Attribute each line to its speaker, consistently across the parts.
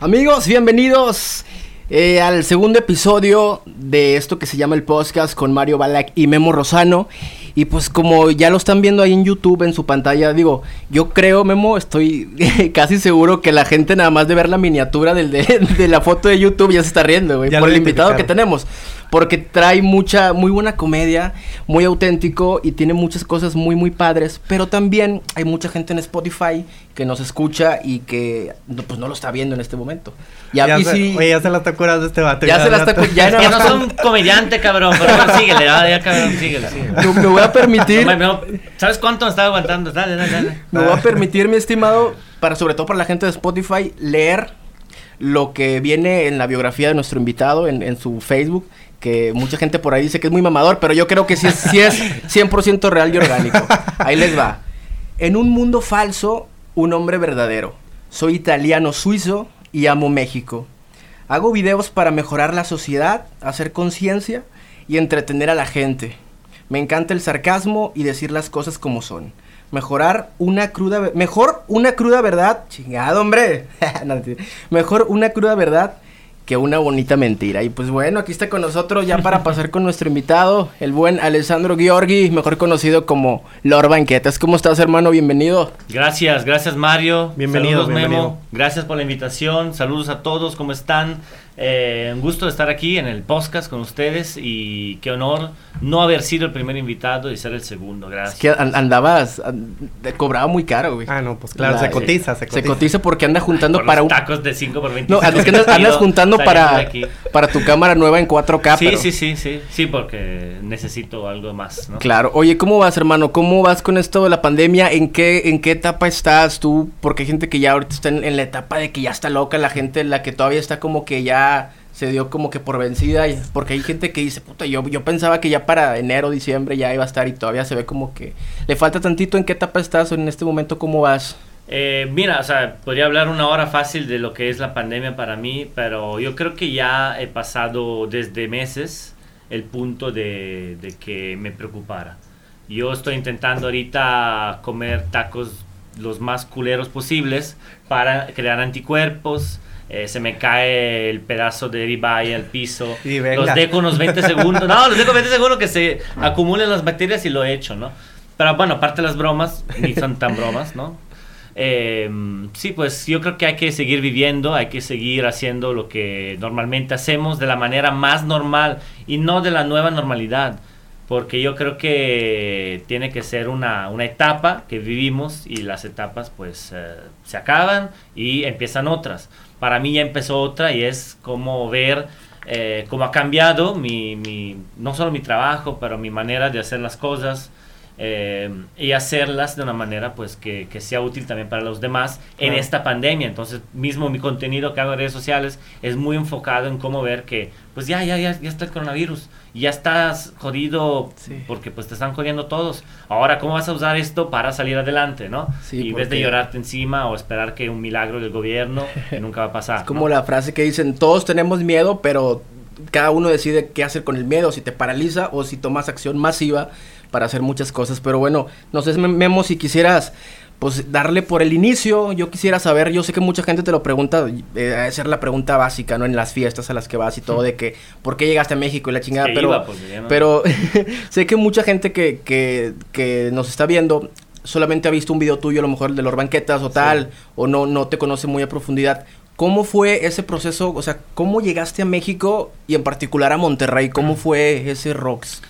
Speaker 1: Amigos, bienvenidos eh, al segundo episodio de esto que se llama el podcast con Mario Balak y Memo Rosano. Y pues como ya lo están viendo ahí en YouTube, en su pantalla, digo, yo creo, Memo, estoy casi seguro que la gente nada más de ver la miniatura del, de, la foto de YouTube ya se está riendo, güey, por el invitado que tenemos porque trae mucha, muy buena comedia, muy auténtico y tiene muchas cosas muy, muy padres, pero también hay mucha gente en Spotify que nos escucha y que pues no lo está viendo en este momento.
Speaker 2: Y ya, se, sí, oye, ya se la está curando este vato.
Speaker 1: Ya, se la está curando.
Speaker 3: Ya, no, no soy un comediante, cabrón, pero síguele, ya, cabrón, síguele, síguele.
Speaker 1: me voy a permitir.
Speaker 3: ¿Sabes cuánto me estaba aguantando? Dale, dale, dale.
Speaker 1: Me voy a permitir, mi estimado, para sobre todo para la gente de Spotify, leer lo que viene en la biografía de nuestro invitado en, en su Facebook que mucha gente por ahí dice que es muy mamador, pero yo creo que sí es, sí es 100% real y orgánico. Ahí les va. En un mundo falso, un hombre verdadero. Soy italiano suizo y amo México. Hago videos para mejorar la sociedad, hacer conciencia y entretener a la gente. Me encanta el sarcasmo y decir las cosas como son. Mejorar una cruda... Mejor una cruda verdad... Chingado, hombre. mejor una cruda verdad que una bonita mentira. Y pues bueno, aquí está con nosotros ya para pasar con nuestro invitado, el buen Alessandro Giorgi, mejor conocido como Lord Banquetas. ¿Cómo estás, hermano? Bienvenido.
Speaker 3: Gracias, gracias Mario. Bienvenido, Memo. Gracias por la invitación. Saludos a todos, ¿cómo están? Eh, un gusto de estar aquí en el podcast con ustedes y qué honor no haber sido el primer invitado y ser el segundo. Gracias.
Speaker 1: Es que andabas, cobraba muy caro, güey.
Speaker 2: Ah, no, pues claro, se, cotiza, se cotiza,
Speaker 1: se cotiza. porque anda juntando
Speaker 3: para
Speaker 1: un...
Speaker 3: tacos de 5 por 20.
Speaker 1: No, es que andas, juntando para, para tu cámara nueva en 4K.
Speaker 3: Sí, sí, sí, sí, sí, porque necesito algo más, ¿no?
Speaker 1: Claro. Oye, ¿cómo vas, hermano? ¿Cómo vas con esto de la pandemia? ¿En qué, en qué etapa estás tú? Porque hay gente que ya ahorita está en, en la etapa de que ya está loca, la gente la que todavía está como que ya se dio como que por vencida y porque hay gente que dice, puta, yo, yo pensaba que ya para enero, diciembre ya iba a estar y todavía se ve como que le falta tantito. ¿En qué etapa estás o en este momento cómo vas?
Speaker 3: Eh, mira, o sea, podría hablar una hora fácil de lo que es la pandemia para mí, pero yo creo que ya he pasado desde meses el punto de, de que me preocupara. Yo estoy intentando ahorita comer tacos los más culeros posibles para crear anticuerpos, eh, se me cae el pedazo de ribeye al piso. los dejo unos 20 segundos. No, los dejo 20 segundos que se acumulen las bacterias y lo he hecho, ¿no? Pero bueno, aparte de las bromas, ni son tan bromas, ¿no? Eh, sí, pues yo creo que hay que seguir viviendo, hay que seguir haciendo lo que normalmente hacemos de la manera más normal y no de la nueva normalidad. Porque yo creo que tiene que ser una, una etapa que vivimos y las etapas pues eh, se acaban y empiezan otras. Para mí ya empezó otra y es como ver eh, cómo ha cambiado mi, mi, no solo mi trabajo, pero mi manera de hacer las cosas eh, y hacerlas de una manera pues que, que, sea útil también para los demás en esta pandemia. Entonces, mismo mi contenido que hago en redes sociales es muy enfocado en cómo ver que pues ya, ya, ya, ya está el coronavirus ya estás jodido porque pues te están jodiendo todos. Ahora, ¿cómo vas a usar esto para salir adelante, no? y en vez de llorarte encima o esperar que un milagro del gobierno nunca va a pasar.
Speaker 1: Es como la frase que dicen, todos tenemos miedo, pero cada uno decide qué hacer con el miedo, si te paraliza o si tomas acción masiva para hacer muchas cosas. Pero bueno, no sé, Memo, si quisieras pues darle por el inicio, yo quisiera saber, yo sé que mucha gente te lo pregunta, eh, ser la pregunta básica, ¿no? En las fiestas a las que vas y todo, de que, ¿por qué llegaste a México y la chingada? pero, pues, pero sé que mucha gente que, que, que nos está viendo solamente ha visto un video tuyo, a lo mejor de los banquetas o tal, o no, no te conoce muy a profundidad. ¿Cómo fue ese proceso? O sea, ¿cómo llegaste a México y en particular a Monterrey? ¿Cómo fue ese rocks?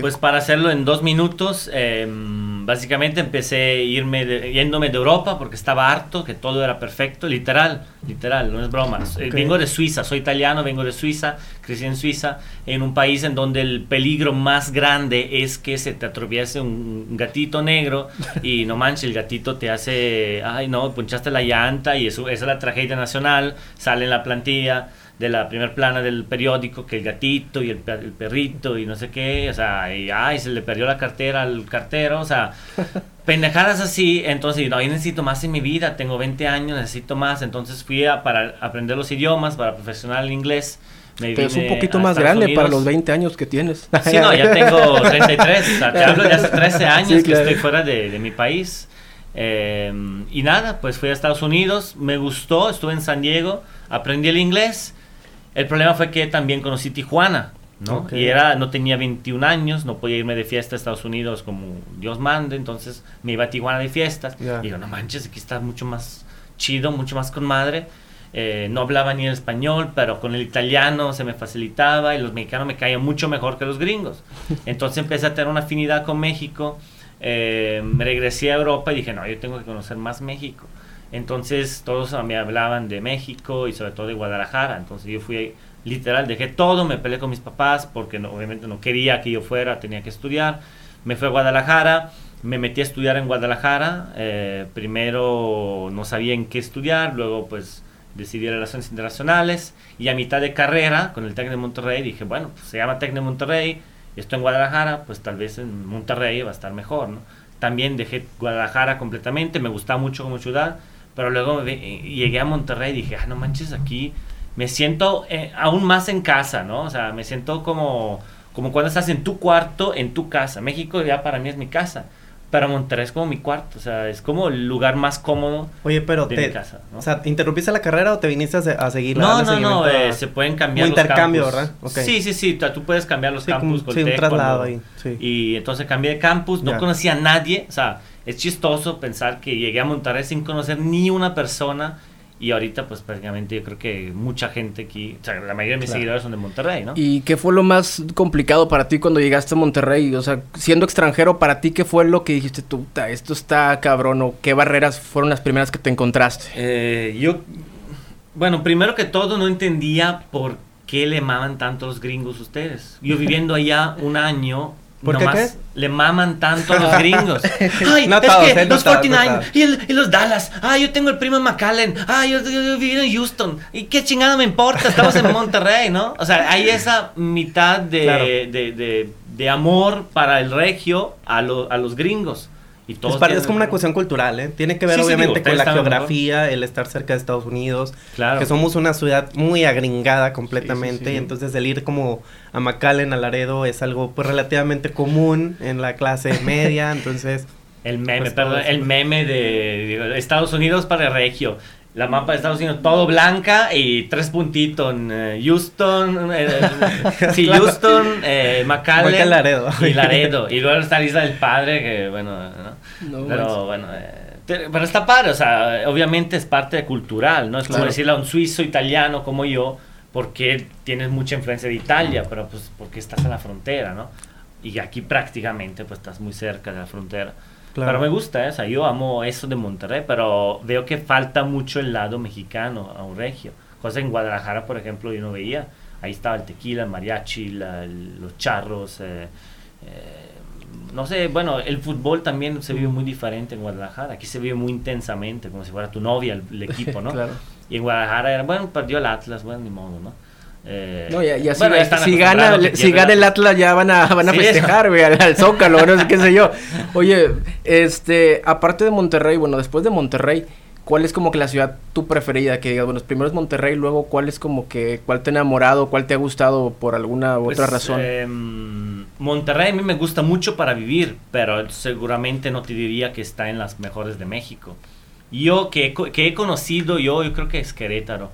Speaker 3: Pues para hacerlo en dos minutos, em, básicamente empecé a irme yéndome de Europa porque estaba harto, que todo era perfecto, literal, literal, no es broma. Eh, vengo de Suiza, soy italiano, vengo de Suiza, crecí en Suiza, en un país en donde el peligro más grande es que se te atraviese un gatito negro y no manches, el gatito te hace, ay no, punchaste la llanta y eso, esa es la tragedia nacional, sale en la plantilla de la primer plana del periódico, que el gatito y el, el, perrito y no sé qué, o sea, y ay, se le perdió la cartera al cartero, o sea, pendejadas así, entonces, no, yo necesito más en mi vida, tengo 20 años, necesito más, entonces fui a, para aprender los idiomas, para profesional el inglés.
Speaker 1: Pero es un poquito más grande para los 20 años que tienes.
Speaker 3: Sí, no, ya tengo 33, o sea, te hablo de hace 13 años que estoy fuera de, de mi país. Eh, y nada, pues fui a Estados Unidos, me gustó, estuve en San Diego, aprendí el inglés el problema fue que también conocí Tijuana, ¿no? Y era, no tenía 21 años, no podía irme de fiesta a Estados Unidos como Dios mande, entonces me iba a Tijuana de fiestas. Y digo, no manches, aquí está mucho más chido, mucho más con madre. Eh, no hablaba ni el español, pero con el italiano se me facilitaba y los mexicanos me caían mucho mejor que los gringos. Entonces empecé a tener una afinidad con México. Eh, me regresé a Europa y dije, no, yo tengo que conocer más México. Entonces todos me hablaban de México y sobre todo de Guadalajara. Entonces yo fui literal, dejé todo, me peleé con mis papás porque obviamente no quería que yo fuera, tenía que estudiar. Me fui a Guadalajara, me metí a estudiar en Guadalajara. Eh, primero no sabía en qué estudiar, luego pues decidí Relaciones Internacionales y a mitad de carrera con el TEC de Monterrey dije, bueno, pues se llama TEC de Monterrey, estoy en Guadalajara, pues tal vez en Monterrey va a estar mejor, ¿no? También dejé Guadalajara completamente, me gustaba mucho como ciudad pero luego llegué a Monterrey y dije, ah, no manches, aquí me siento eh, aún más en casa, ¿no? O sea, me siento como, como cuando estás en tu cuarto, en tu casa. México ya para mí es mi casa. Pero Monterrey es como mi cuarto, o sea, es como el lugar más cómodo
Speaker 2: Oye, pero de mi casa. ¿no? O sea, ¿interrumpiste la carrera o te viniste a, seguir
Speaker 3: No, no, no, eh, se pueden cambiar
Speaker 2: un intercambio, ¿verdad?
Speaker 3: Sí, sí, sí, tú puedes cambiar los campus.
Speaker 2: sí, un traslado ahí.
Speaker 3: Y entonces cambié de campus, no conocía a nadie, o sea, es chistoso pensar que llegué a Monterrey sin conocer ni una persona y ahorita pues prácticamente yo creo que mucha gente aquí, o sea, la mayoría de mis seguidores son de Monterrey, ¿no?
Speaker 1: ¿Y qué fue lo más complicado para ti cuando llegaste a Monterrey? O sea, siendo extranjero, para ti, ¿qué fue lo que dijiste tú, esto está cabrón o qué barreras fueron las primeras que te encontraste?
Speaker 3: Eh, yo, bueno, primero que todo no entendía por qué le maman tanto los gringos ustedes. Yo viviendo allá un año ¿Por qué, le maman tanto a los gringos. Ay, es que eh, los 49 y, los Dallas. Ay, yo tengo el primo en McAllen. Ay, yo, vivo en Houston. ¿Y qué chingada me importa? Estamos en Monterrey, ¿no? O sea, hay esa mitad de, de, de, amor para el regio a, a los gringos.
Speaker 2: Y es, como una cuestión cultural, ¿eh? Tiene que ver obviamente con la geografía, el estar cerca de Estados Unidos, claro. que somos una ciudad muy agringada completamente, y entonces el ir como a McAllen, a Laredo, es algo pues relativamente común en la clase media, entonces...
Speaker 3: El meme, pues, perdón, el meme de, Estados Unidos para Regio la mapa de Estados Unidos todo blanca y tres puntitos en eh, Houston, eh, sí, Houston, eh, McAllen y Laredo. Y luego está la isla del padre, que bueno, ¿no? pero bueno, eh, pero está padre, o sea, obviamente es parte cultural, ¿no? Es como decirle a un suizo italiano como yo, porque tienes mucha influencia de Italia, pero pues porque estás en la frontera, ¿no? Y aquí prácticamente pues estás muy cerca de la frontera. Pero me gusta, ¿eh? o sea, yo amo eso de Monterrey, pero veo que falta mucho el lado mexicano a un regio. Cosa en Guadalajara, por ejemplo, yo no veía. Ahí estaba el tequila, el mariachi, los charros. Eh, eh, no sé, bueno, el fútbol también se vive muy diferente en Guadalajara. Aquí se vive muy intensamente, como si fuera tu novia el, equipo, ¿no? claro. Y en Guadalajara era, bueno, perdió el Atlas, bueno, ni modo, ¿no?
Speaker 1: Eh, no, ya, ya si, gana, si gana el Atlas ya van a, van a festejar, güey, al, Zócalo, no sé qué sé yo. Oye, este, aparte de Monterrey, bueno, después de Monterrey, ¿cuál es como que la ciudad tu preferida? Que digas, bueno, primero es Monterrey, luego cuál es como que, cuál te ha enamorado, cuál te ha gustado por alguna u otra pues, razón.
Speaker 3: Em, Monterrey a mí me gusta mucho para vivir, pero seguramente no te diría que está en las mejores de México. Yo que, que he conocido, yo, yo creo que es Querétaro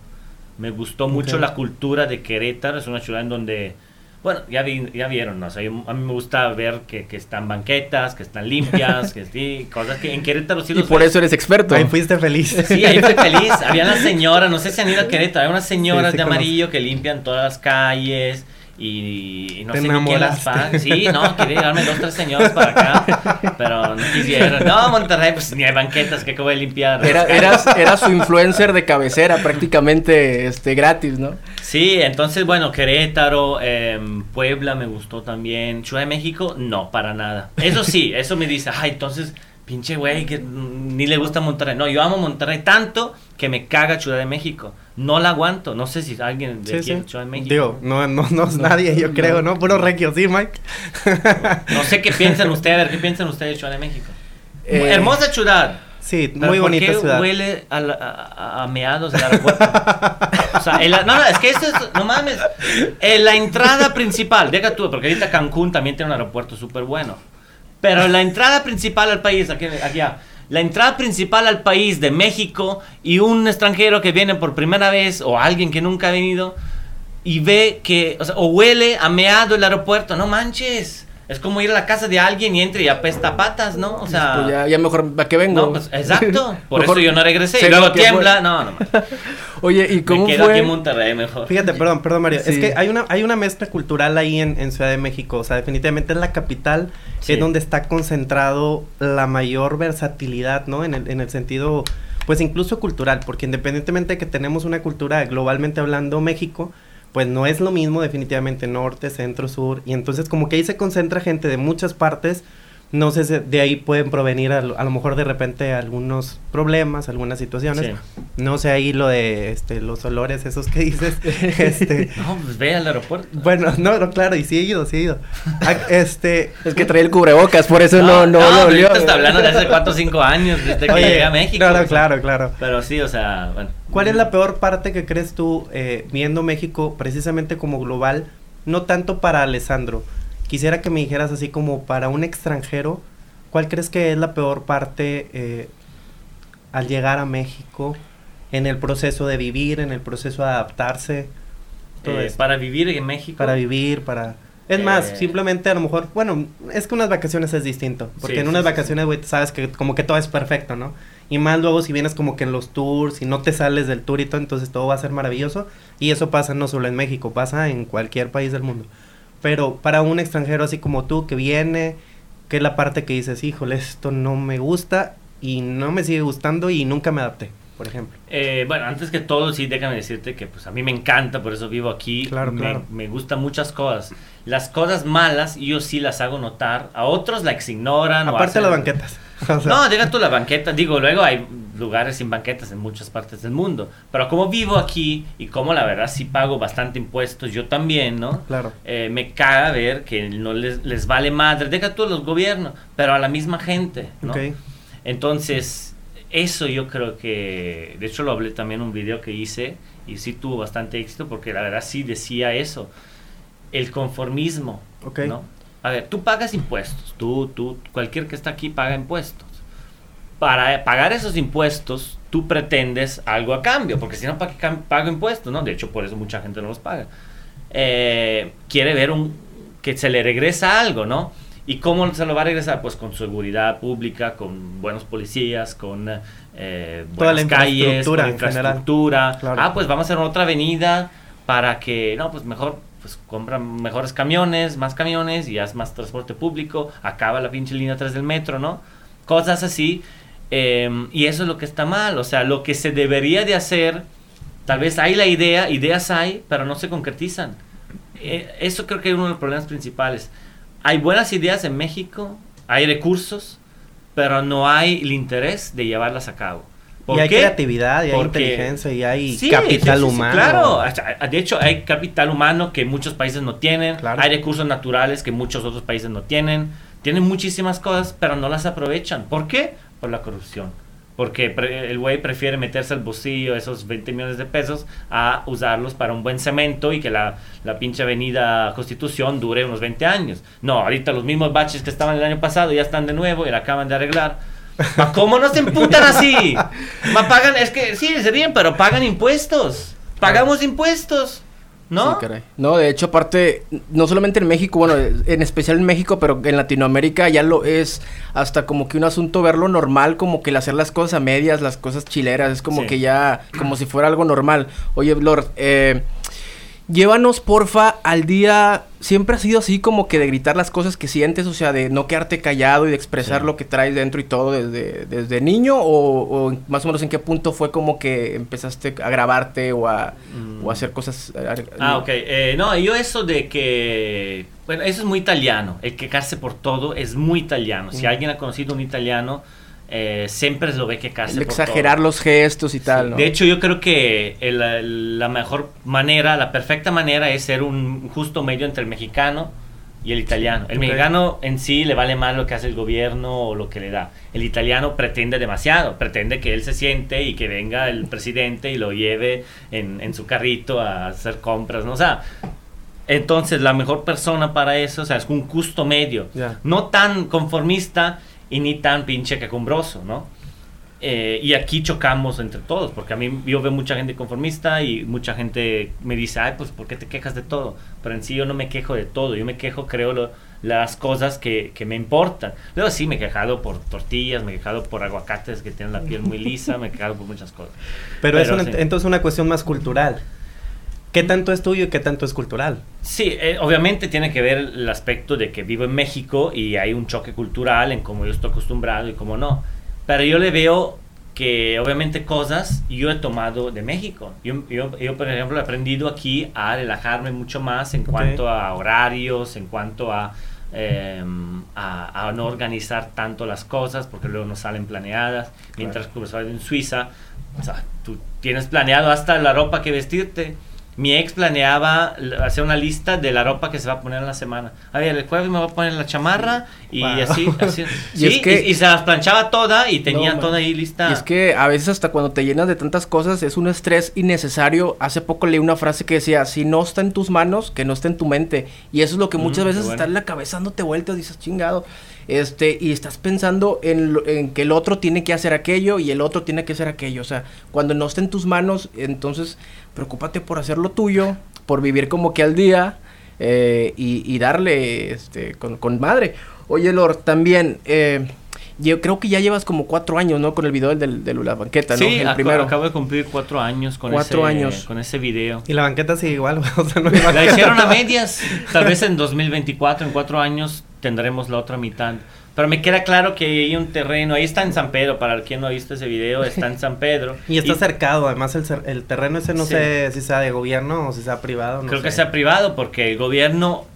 Speaker 3: me gustó mucho la cultura de Querétaro, es una ciudad en donde, bueno, ya, ya vieron, ¿no? a mí me gusta ver que, que están banquetas, que están limpias, que sí, cosas que en Querétaro sí
Speaker 1: Y por eso eres experto.
Speaker 2: Ahí fuiste feliz.
Speaker 3: Sí, ahí fui feliz. Había una señora, no sé si han ido a Querétaro, hay unas señoras de amarillo que limpian todas las calles y, no sé ni qué las pagan. Sí, no, quería llevarme dos, tres señores para acá, pero no quisieron. No, Monterrey, pues ni hay banquetas que acabo de limpiar.
Speaker 1: Era, era su influencer de cabecera, prácticamente este, gratis, ¿no?
Speaker 3: Sí, entonces, bueno, Querétaro, em, Puebla me gustó también. Ciudad de México, no, para nada. Eso sí, eso me dice, ay, entonces pinche güey que ni le gusta Monterrey. No, yo amo Monterrey tanto que me caga Ciudad de México. No la aguanto. No sé si alguien de aquí Ciudad de México.
Speaker 2: Digo, no, no, no es nadie, yo creo, ¿no? Puro regio, ¿sí, Mike?
Speaker 3: no sé qué piensan ustedes, a ver, ¿qué piensan ustedes de Ciudad de México? Eh, Hermosa ciudad.
Speaker 2: Sí, muy bonita ¿por qué ciudad.
Speaker 3: huele a, a, meados del aeropuerto? o sea, no, no, es que esto es, no mames. En la entrada principal, deja tú, porque ahorita Cancún también tiene un aeropuerto súper bueno. Pero la entrada principal al país, aquí, aquí la entrada principal al país de México y un extranjero que viene por primera vez o alguien que nunca ha venido y ve que, o, sea, o huele a meado el aeropuerto, no manches. Es como ir a la casa de alguien y entre y apesta patas, ¿no? O sea.
Speaker 1: Pues ya, ya, mejor, ¿para qué vengo?
Speaker 3: No, pues, exacto. Por eso yo no regresé. Y luego tiembla. No, no.
Speaker 1: Oye, ¿y cómo
Speaker 3: Me
Speaker 1: quedo
Speaker 3: aquí en Monterrey mejor.
Speaker 2: Fíjate, perdón, perdón, Mario. Es que hay una, hay una mezcla cultural ahí en, en, Ciudad de México. O sea, definitivamente es la capital. Es donde está concentrado la mayor versatilidad, ¿no? En el, en el sentido, pues incluso cultural. Porque independientemente de que tenemos una cultura globalmente hablando México pues no es lo mismo definitivamente norte, centro, sur, y entonces como que ahí se concentra gente de muchas partes no sé si de ahí pueden provenir a, lo mejor de repente algunos problemas, algunas situaciones. No sé ahí lo de este, los olores esos que dices. este,
Speaker 3: no, pues ve al aeropuerto.
Speaker 2: Bueno, no, no, claro, y sí he ido, sí he ido. Ah, este,
Speaker 1: es que trae el cubrebocas, por eso no, no,
Speaker 3: no, no lo está hablando de hace 4 o 5 años, desde que llegué a México.
Speaker 2: Claro, claro, claro.
Speaker 3: Pero sí, o sea, bueno.
Speaker 2: ¿Cuál es la peor parte que crees tú eh, viendo México precisamente como global? No tanto para Alessandro, Quisiera que me dijeras así como para un extranjero, ¿cuál crees que es la peor parte eh, al llegar a México en el proceso de vivir, en el proceso de adaptarse?
Speaker 3: Eh, para vivir en México.
Speaker 2: Para vivir, para... Es más, eh, simplemente a lo mejor, bueno, es que unas vacaciones es distinto, porque en unas vacaciones, güey, sabes que como que todo es perfecto, ¿no? Y más luego si vienes como que en los tours y no te sales del tour y todo, entonces todo va a ser maravilloso. Y eso pasa no solo en México, pasa en cualquier país del mundo. Pero para un extranjero así como tú que viene, que es la parte que dices, híjole, esto no me gusta y no me sigue gustando y nunca me adapté, por ejemplo.
Speaker 3: Eh, bueno, antes que todo, sí, déjame decirte que pues a mí me encanta, por eso vivo aquí.
Speaker 2: Claro,
Speaker 3: me,
Speaker 2: claro.
Speaker 3: Me gustan muchas cosas. Las cosas malas yo sí las hago notar, a otros las ignoran.
Speaker 2: Aparte de las banquetas.
Speaker 3: no, diga tú la banqueta. Digo, luego hay lugares sin banquetas en muchas partes del mundo. Pero como vivo aquí y como la verdad sí pago bastante impuestos, yo también, ¿no?
Speaker 2: Claro.
Speaker 3: Eh, me caga ver que no les, les vale madre. Deja tú los gobiernos, pero a la misma gente, ¿no? Entonces, eso yo creo que. De hecho, lo hablé también en un video que hice y sí tuvo bastante éxito porque la verdad sí decía eso. El conformismo, ¿no? A ver, tú pagas impuestos, tú, tú, cualquier que está aquí paga impuestos. Para pagar esos impuestos, tú pretendes algo a cambio, porque si no, ¿para qué pago impuestos? ¿no? De hecho, por eso mucha gente no los paga. Eh, quiere ver un, que se le regresa algo, ¿no? ¿Y cómo se lo va a regresar? Pues con seguridad pública, con buenos policías, con eh, buenas calles, con infraestructura. Ah, pues vamos a hacer otra avenida para que, no, pues mejor pues compran mejores camiones, más camiones y haz más transporte público, acaba la pinche línea 3 del metro, ¿no? Cosas así. Em, y eso es lo que está mal, o sea, lo que se debería de hacer, tal vez hay la idea, ideas hay, pero no se concretizan. Eh, eso creo que es uno de los problemas principales. Hay buenas ideas en México, hay recursos, pero no hay el interés de llevarlas a cabo
Speaker 2: y hay creatividad, y hay inteligencia, y hay capital humano.
Speaker 3: claro, de hecho hay capital humano que muchos países no tienen, hay recursos naturales que muchos otros países no tienen, tienen muchísimas cosas, pero no las aprovechan. ¿Por qué? Por la corrupción. Porque el güey prefiere meterse al bolsillo esos 20 millones de pesos a usarlos para un buen cemento y que la, la pinche avenida Constitución dure unos 20 años. No, ahorita los mismos baches que estaban el año pasado ya están de nuevo y la acaban de arreglar ¿Cómo no se emputan así? Ma pagan, es que sí, se ríen, pero pagan impuestos. Pagamos impuestos. ¿No?
Speaker 1: Sí, caray. No, de hecho, aparte, no solamente en México, bueno, en especial en México, pero en Latinoamérica ya lo es hasta como que un asunto verlo normal, como que el hacer las cosas a medias, las cosas chileras, es como que ya, como si fuera algo normal. Oye, Lord, eh, Llévanos, porfa, al día. Siempre ha sido así como que de gritar las cosas que sientes, o sea, de no quedarte callado y de expresar lo que traes dentro y todo desde, desde niño, o, más o menos en qué punto fue como que empezaste a grabarte o a, hacer cosas.
Speaker 3: ah, ok. Eh, no, yo eso de que. Bueno, eso es muy italiano. El quejarse por todo es muy italiano. Si alguien ha conocido un italiano eh, siempre lo ve que casi
Speaker 1: exagerar los gestos y tal.
Speaker 3: De hecho, yo creo que la mejor manera, la perfecta manera es ser un justo medio entre el mexicano y el italiano. El mexicano en sí le vale más lo que hace el gobierno o lo que le da. El italiano pretende demasiado, pretende que él se siente y que venga el presidente y lo lleve en, su carrito a hacer compras, ¿no? O sea, entonces la mejor persona para eso, o sea, es un justo medio. No tan conformista y ni tan pinche quejumbroso, ¿no? Eh, y aquí chocamos entre todos, porque a mí yo veo mucha gente conformista y mucha gente me dice, ay, pues, ¿por qué te quejas de todo? Pero en sí yo no me quejo de todo, yo me quejo, creo, las cosas que, que, me importan. Luego sí, me he quejado por tortillas, me he quejado por aguacates que tienen la piel muy lisa, me he quejado por muchas cosas.
Speaker 2: Pero, es entonces una cuestión más cultural. ¿Qué tanto es tuyo y qué tanto es cultural?
Speaker 3: Sí, eh, obviamente tiene que ver el aspecto de que vivo en México y hay un choque cultural en cómo yo estoy acostumbrado y cómo no. Pero yo le veo que obviamente cosas yo he tomado de México. Yo, yo, yo por ejemplo, he aprendido aquí a relajarme mucho más en cuanto a horarios, en cuanto a, em, a, a, no organizar tanto las cosas porque luego no salen planeadas. Mientras que en Suiza, o sea, tú tienes planeado hasta la ropa que vestirte mi ex planeaba hacer una lista de la ropa que se va a poner en la semana. A ver, el jueves me voy a poner la chamarra y así, así. y, se las planchaba toda y tenía toda ahí lista.
Speaker 1: Y es que a veces hasta cuando te llenas de tantas cosas es un estrés innecesario. Hace poco leí una frase que decía, si no está en tus manos, que no está en tu mente. Y eso es lo que muchas veces está en la cabeza dándote vueltas, dices, chingado. Este, y estás pensando en, en, que el otro tiene que hacer aquello y el otro tiene que hacer aquello. O sea, cuando no está en tus manos, entonces preocúpate por hacer lo tuyo, por vivir como que al día eh, y, darle este, con, madre. Oye, Lord, también, eh, yo creo que ya llevas como cuatro años, ¿no? Con el video del, de la banqueta, ¿no?
Speaker 3: Sí, el primero. acabo de cumplir cuatro años con cuatro ese, años. con ese video.
Speaker 2: Y la banqueta sigue igual,
Speaker 3: o sea, no La hicieron a medias. Tal vez en 2024, en cuatro años, tendremos la otra mitad. Pero me queda claro que hay un terreno, ahí está en San Pedro, para quien no ha visto ese video, está en San Pedro.
Speaker 2: y está cercado, además el, el, terreno ese no sé si sea de gobierno o si sea privado.
Speaker 3: Creo que sea privado porque el gobierno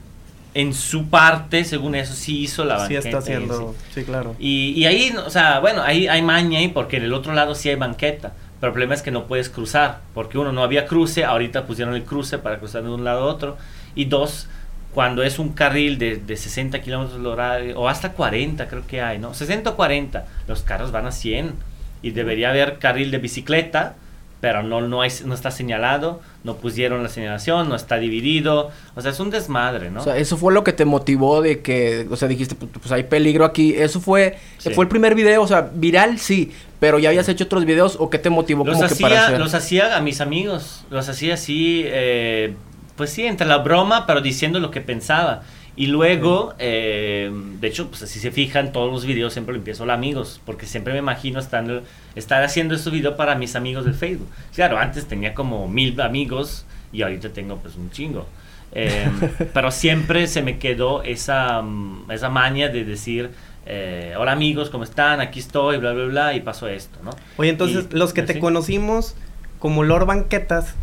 Speaker 3: en su parte, según eso, sí hizo la banqueta.
Speaker 2: Sí está haciendo, sí, claro.
Speaker 3: Y, y, ahí, o sea, bueno, ahí hay maña ahí porque en el otro lado sí hay banqueta. Pero el problema es que no puedes cruzar, porque uno, no había cruce, ahorita pusieron el cruce para cruzar de un lado a otro. Y dos, cuando es un carril de, de 60 kilómetros de hora o hasta 40 creo que hay, ¿no? 60 o 40, los carros van a 100 y debería haber carril de bicicleta, pero no, no, hay, no está señalado, no pusieron la señalación, no está dividido, o sea, es un desmadre, ¿no?
Speaker 1: O sea, eso fue lo que te motivó de que, o sea, dijiste, pues, pues hay peligro aquí, eso fue, fue el primer video, o sea, viral sí, pero ya habías hecho otros videos o qué te motivó
Speaker 3: los como hacía, que para hacer? Los hacía a mis amigos, los hacía así, eh, pues sí, entre la broma, pero diciendo lo que pensaba. Y luego, eh, de hecho, pues así se fijan, todos los videos siempre lo empiezo a amigos, porque siempre me imagino estando, estar haciendo este video para mis amigos de Facebook. Claro, antes tenía como mil amigos y ahorita tengo pues un chingo. Eh, pero siempre se me quedó esa, mm, esa maña de decir, eh, hola amigos, ¿cómo están? Aquí estoy, bla, bla, bla, y pasó esto, ¿no?
Speaker 2: Oye, entonces, los que te conocimos como Lord Banquetas,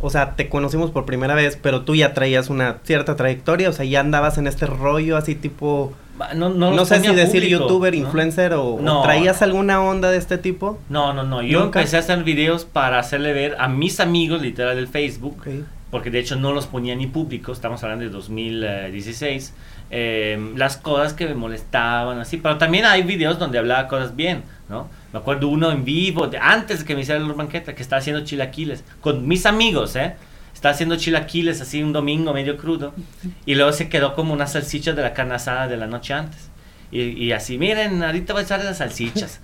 Speaker 2: o sea, te conocimos por primera vez, pero tú ya traías una cierta trayectoria, o sea, ya andabas en este rollo así tipo... No, no, no sé si decir youtuber, influencer o, traías alguna onda de este tipo.
Speaker 3: No, no, no. Yo empecé a hacer videos para hacerle ver a mis amigos literal del Facebook, porque de hecho no los ponía ni públicos, estamos hablando de 2016, eh, las cosas que me molestaban, así. Pero también hay videos donde hablaba cosas bien, ¿no? Me acuerdo uno en vivo, de, antes de que me hiciera la banqueta, que estaba haciendo chilaquiles, con mis amigos, ¿eh? Estaba haciendo chilaquiles así un domingo medio crudo, y luego se quedó como una salchicha de la carne asada de la noche antes. Y, así, miren, ahorita voy a echar las salchichas.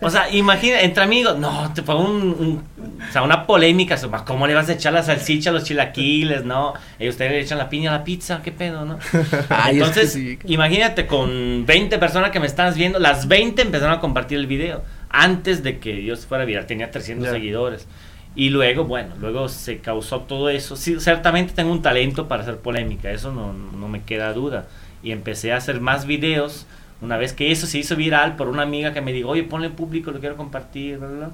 Speaker 3: O sea, imagina, entre amigos, no, te fue un, o sea, una polémica, ¿cómo le vas a echar la salchicha a los chilaquiles, no? Y ustedes le echan la piña a la pizza, ¿qué pedo, no? Entonces, imagínate con 20 personas que me estás viendo, las 20 empezaron a compartir el video antes de que yo fuera viral, tenía 300 seguidores. Y luego, bueno, luego se causó todo eso. Sí, ciertamente tengo un talento para hacer polémica, eso no, no me queda duda. Y empecé a hacer más videos. Una vez que eso se hizo viral por una amiga que me dijo, oye, ponle público, lo quiero compartir, bla, bla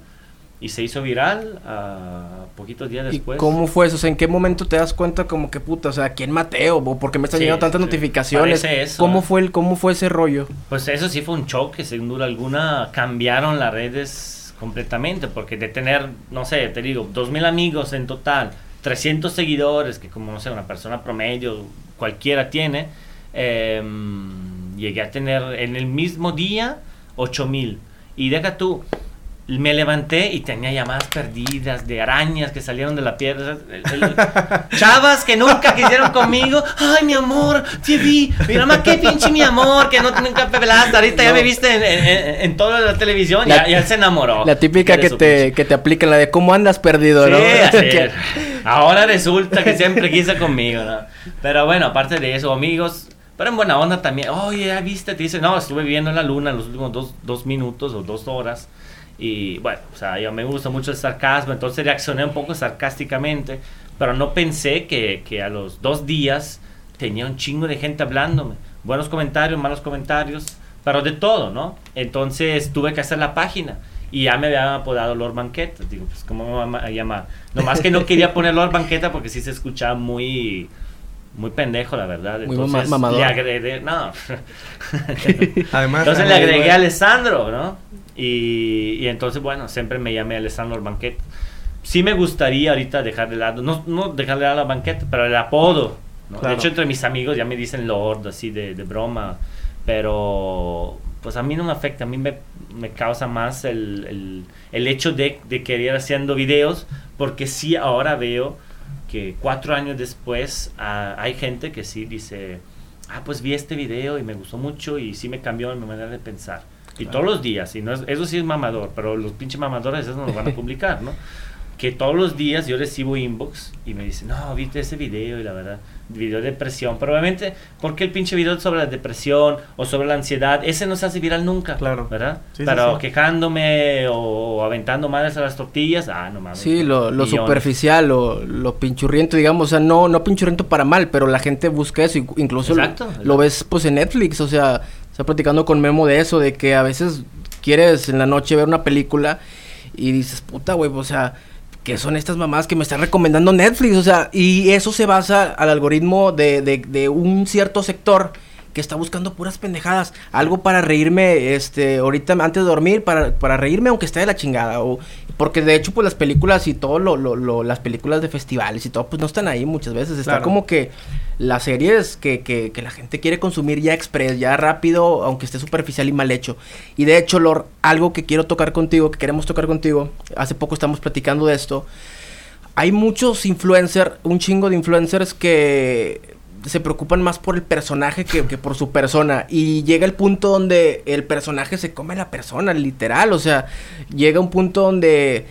Speaker 3: y se hizo viral a poquitos días después.
Speaker 1: ¿Y cómo fue eso? O sea, ¿en qué momento te das cuenta como que puta, o sea, ¿quién Mateo? ¿Por qué me están llegando tantas notificaciones? ¿Cómo, fue el, ¿Cómo fue ese rollo?
Speaker 3: Pues eso sí fue un choque, sin duda alguna cambiaron las redes completamente, porque de tener, no sé, te digo, dos mil amigos en total, 300 seguidores, que como, no sé, una persona promedio cualquiera tiene, em, llegué a tener en el mismo día 8 mil. Y deja tú, me levanté y tenía llamadas perdidas de arañas que salieron de la piedra. Chavas que nunca quisieron conmigo. Ay, mi amor, te vi. Mira, más qué pinche mi amor, que no nunca pelaste. Ahorita ya me viste en, toda la televisión y ya, se enamoró.
Speaker 1: La típica que te, que te aplican, la de cómo andas perdido, ¿no?
Speaker 3: Ahora resulta que siempre quise conmigo, ¿no? Pero bueno, aparte de eso, amigos. Pero en buena onda también. Oye, ya viste, te dice, no, estuve viviendo en la luna los últimos dos, dos minutos o dos horas. Y bueno, o sea, yo me gusta mucho el sarcasmo, entonces reaccioné un poco sarcásticamente, pero no pensé que, que a los dos días tenía un chingo de gente hablándome. Buenos comentarios, malos comentarios, pero de todo, ¿no? Entonces tuve que hacer la página y ya me habían apodado Lord Banqueta. Digo, pues, ¿cómo me va a llamar? Nomás que no quería poner Lord Banqueta porque sí se escuchaba muy muy pendejo, la verdad. Entonces, le agregué, no. Además, entonces le agregué a Alessandro, ¿no? Y, entonces, bueno, siempre me llamé Alessandro Banquete. Sí me gustaría ahorita dejar de lado, no, no dejar de lado la banqueta, pero el apodo. De hecho, entre mis amigos ya me dicen Lord, así de, de broma. Pero, pues a mí no me afecta, a mí me, me causa más el, el, el hecho de, de querer haciendo videos, porque sí ahora veo que cuatro años después ah, hay gente que sí dice, ah, pues vi este video y me gustó mucho y sí me cambió mi manera de pensar. Y todos los días, y no eso sí es mamador, pero los pinches mamadores esos no lo van a publicar, ¿no? Que todos los días yo recibo inbox y me dicen, no, viste ese video y la verdad, video de depresión. Probablemente porque el pinche video sobre la depresión o sobre la ansiedad, ese no se hace viral nunca. Claro. ¿Verdad? Pero quejándome o aventando madres a las tortillas, ah, no mames.
Speaker 1: Sí, lo, lo superficial, lo, lo pinchurriento, digamos, o sea, no, no pinchurriento para mal, pero la gente busca eso, incluso lo, lo, ves pues en Netflix, o sea, está platicando con Memo de eso, de que a veces quieres en la noche ver una película y dices, puta, güey, o sea que son estas mamás que me están recomendando Netflix, o sea, y eso se basa al algoritmo de, de, de un cierto sector que está buscando puras pendejadas, algo para reírme, este, ahorita antes de dormir, para, para reírme aunque esté de la chingada, o porque de hecho pues las películas y todo lo, lo, lo las películas de festivales y todo pues no están ahí muchas veces, está como que las series que, que, que, la gente quiere consumir ya express, ya rápido, aunque esté superficial y mal hecho. Y de hecho, Lord, algo que quiero tocar contigo, que queremos tocar contigo, hace poco estamos platicando de esto. Hay muchos influencers, un chingo de influencers que se preocupan más por el personaje que, que, por su persona. Y llega el punto donde el personaje se come la persona, literal. O sea, llega un punto donde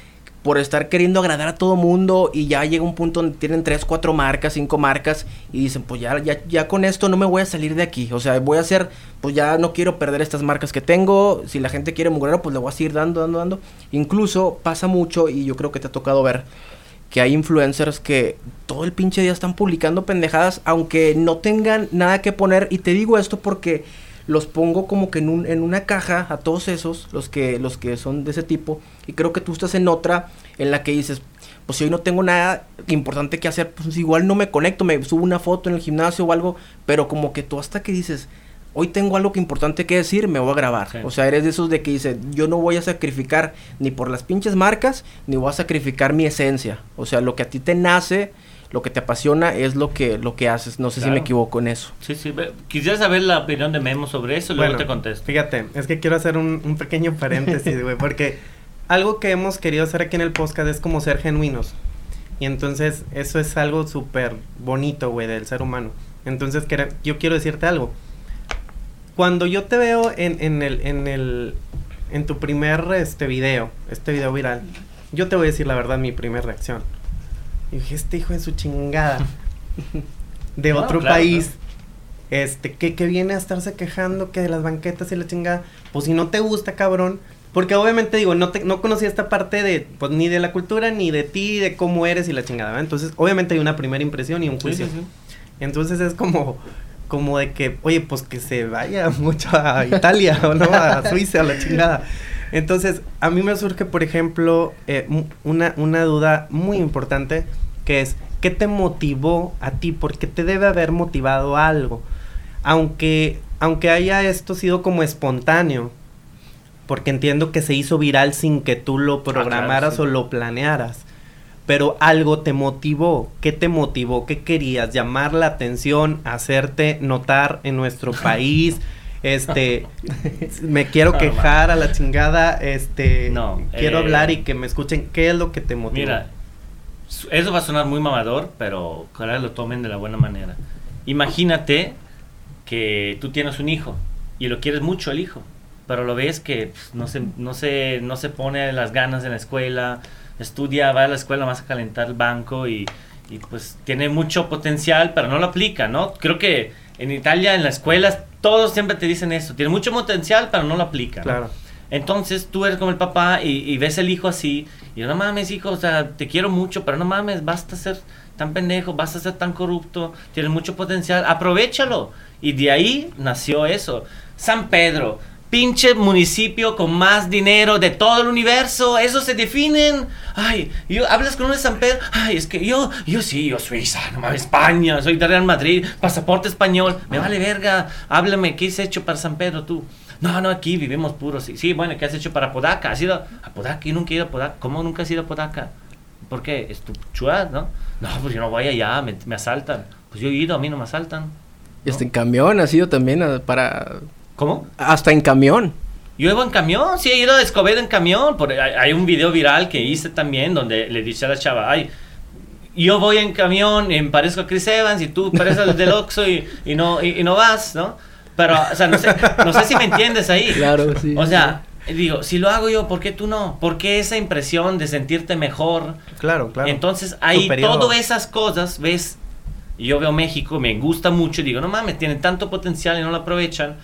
Speaker 1: por estar queriendo agradar a todo mundo y ya llega un punto donde tienen tres, cuatro marcas, cinco marcas y dicen, pues ya, ya, ya con esto no me voy a salir de aquí. O sea, voy a hacer, pues ya no quiero perder estas marcas que tengo. Si la gente quiere mugrero, pues le voy a seguir dando, dando, dando. Incluso pasa mucho y yo creo que te ha tocado ver que hay influencers que todo el pinche día están publicando pendejadas aunque no tengan nada que poner. Y te digo esto porque los pongo como que en, un, en una caja a todos esos, los que, los que son de ese tipo, y creo que tú estás en otra en la que dices, pues si hoy no tengo nada importante que hacer, pues igual no me conecto, me subo una foto en el gimnasio o algo, pero como que tú hasta que dices, hoy tengo algo que importante que decir, me voy a grabar. O sea, eres de esos de que dice, yo no voy a sacrificar ni por las pinches marcas, ni voy a sacrificar mi esencia. O sea, lo que a ti te nace, lo que te apasiona es lo que, lo que haces. No sé si me equivoco en eso.
Speaker 3: Sí, sí. Quisiera saber la opinión de Memo sobre eso y luego te contesto.
Speaker 2: Fíjate, es que quiero hacer un, pequeño paréntesis, güey, porque algo que hemos querido hacer aquí en el podcast es como ser genuinos. Y entonces eso es algo súper bonito, güey, del ser humano. Entonces yo quiero decirte algo. Cuando yo te veo en, en, el, en, el, en tu primer este video, este video viral, yo te voy a decir la verdad, mi primera reacción y dije, este hijo de su chingada. de otro país. Este, que, que viene a estarse quejando que de las banquetas y la chingada. Pues si no te gusta, cabrón, Porque obviamente digo, no, te, no conocía esta parte de, pues ni de la cultura, ni de ti, de cómo eres y la chingada, Entonces, obviamente hay una primera impresión y un juicio. Entonces es como, como de que, oye, pues que se vaya mucho a Italia o no, a Suiza, a la chingada. Entonces, a mí me surge, por ejemplo, eh, una, una duda muy importante, que es, ¿qué te motivó a ti? Porque te debe haber motivado algo. Aunque, aunque haya esto sido como espontáneo, porque entiendo que se hizo viral sin que tú lo ah, programaras o lo planearas. Pero algo te motivó. ¿Qué te motivó? ¿Qué querías? ¿Llamar la atención? ¿Hacerte notar en nuestro país? Este, me quiero quejar a la chingada, este, no, quiero hablar y eh, que me escuchen. ¿Qué es lo que te motivó? Mira,
Speaker 3: eso va a sonar muy mamador, pero ojalá lo tomen de la buena manera. Imagínate que tú tienes un hijo y lo quieres mucho el hijo pero lo ves que pues, no, se, no, se, no se pone las ganas en la escuela, estudia, va a la escuela más a calentar el banco y, y pues tiene mucho potencial, pero no lo aplica, ¿no? Creo que en Italia, en las escuelas, todos siempre te dicen eso, tiene mucho potencial, pero no lo aplica. Claro. Entonces tú eres como el papá y, y, ves el hijo así, y no mames, hijo, o sea, te quiero mucho, pero no mames, basta ser tan pendejo, basta ser tan corrupto, tienes mucho potencial, aprovechalo. Y de ahí nació eso. San Pedro, pinche municipio con más dinero de todo el universo. Eso se definen. Ay, yo hablas con un de San Pedro. Ay, es que yo, yo sí, yo Suiza, no mames, España, soy de Real Madrid, pasaporte español. Me vale verga. Háblame, ¿qué has hecho para San Pedro tú? No, no, aquí vivimos puros. Sí, sí, bueno, ¿qué has hecho para Podaca? ¿Has ido a Podaca? Yo nunca he ido a Podaca. ¿Cómo nunca has ido a Podaca? ¿Por qué? ¿Es tu chua, no? No, pues yo no voy allá, me, me asaltan. Pues yo he ido, a mí no me asaltan.
Speaker 1: Y hasta en camión has ido también para
Speaker 3: ¿Cómo?
Speaker 1: Hasta en camión.
Speaker 3: Yo iba en camión, sí, he ido a Escobedo en camión. Por, hay, un video viral que hice también donde le dice a la chava, ay, yo voy en camión y me parezco a Chris Evans y tú pareces del Oxxo y, y, no, y, no vas, ¿no? Pero, o sea, no sé, no sé si me entiendes ahí. Claro, sí. O sea, digo, si lo hago yo, ¿por qué tú no? ¿Por qué esa impresión de sentirte mejor?
Speaker 2: Claro, claro.
Speaker 3: Entonces, ahí todas esas cosas, ves, yo veo México, me gusta mucho y digo, no mames, tiene tanto potencial y no lo aprovechan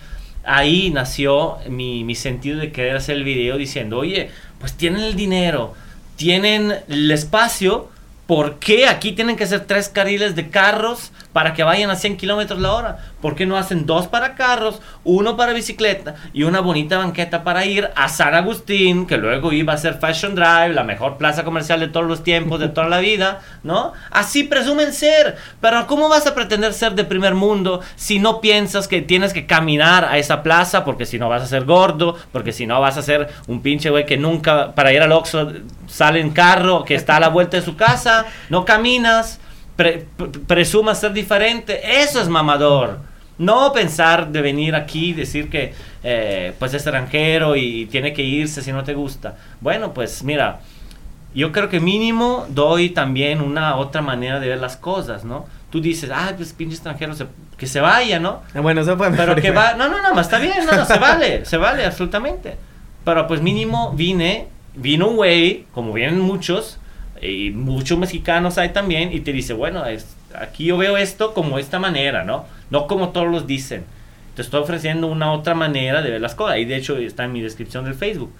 Speaker 3: ahí nació mi, mi, sentido de querer hacer el video diciendo, oye, pues tienen el dinero, tienen el espacio, ¿por qué aquí tienen que ser tres carriles de carros para que vayan a 100 kilómetros la hora. ¿Por qué no hacen dos para carros, uno para bicicleta y una bonita banqueta para ir a San Agustín, que luego iba a ser Fashion Drive, la mejor plaza comercial de todos los tiempos, de toda la vida, ¿no? Así presumen ser. Pero ¿cómo vas a pretender ser de primer mundo si no piensas que tienes que caminar a esa plaza? Porque si no vas a ser gordo, porque si no vas a ser un pinche güey que nunca para ir al Oxxo sale en carro, que está a la vuelta de su casa, no caminas presuma ser diferente, eso es mamador. No pensar de venir aquí y decir que eh, pues es extranjero y tiene que irse si no te gusta. Bueno, pues mira, yo creo que mínimo doy también una otra manera de ver las cosas, ¿no? Tú dices, ah, pues pinche extranjero, que se vaya, ¿no?
Speaker 2: Ah, bueno, eso
Speaker 3: Pero que va, no, no, no, está bien, no, se vale, se vale, absolutamente. Pero pues mínimo vine, vino un güey, como vienen muchos, y muchos mexicanos hay también, y te dice, bueno, es, aquí yo veo esto como esta manera, ¿no? No como todos los dicen. Te estoy ofreciendo una otra manera de ver las cosas. Y de hecho está en mi descripción del Facebook.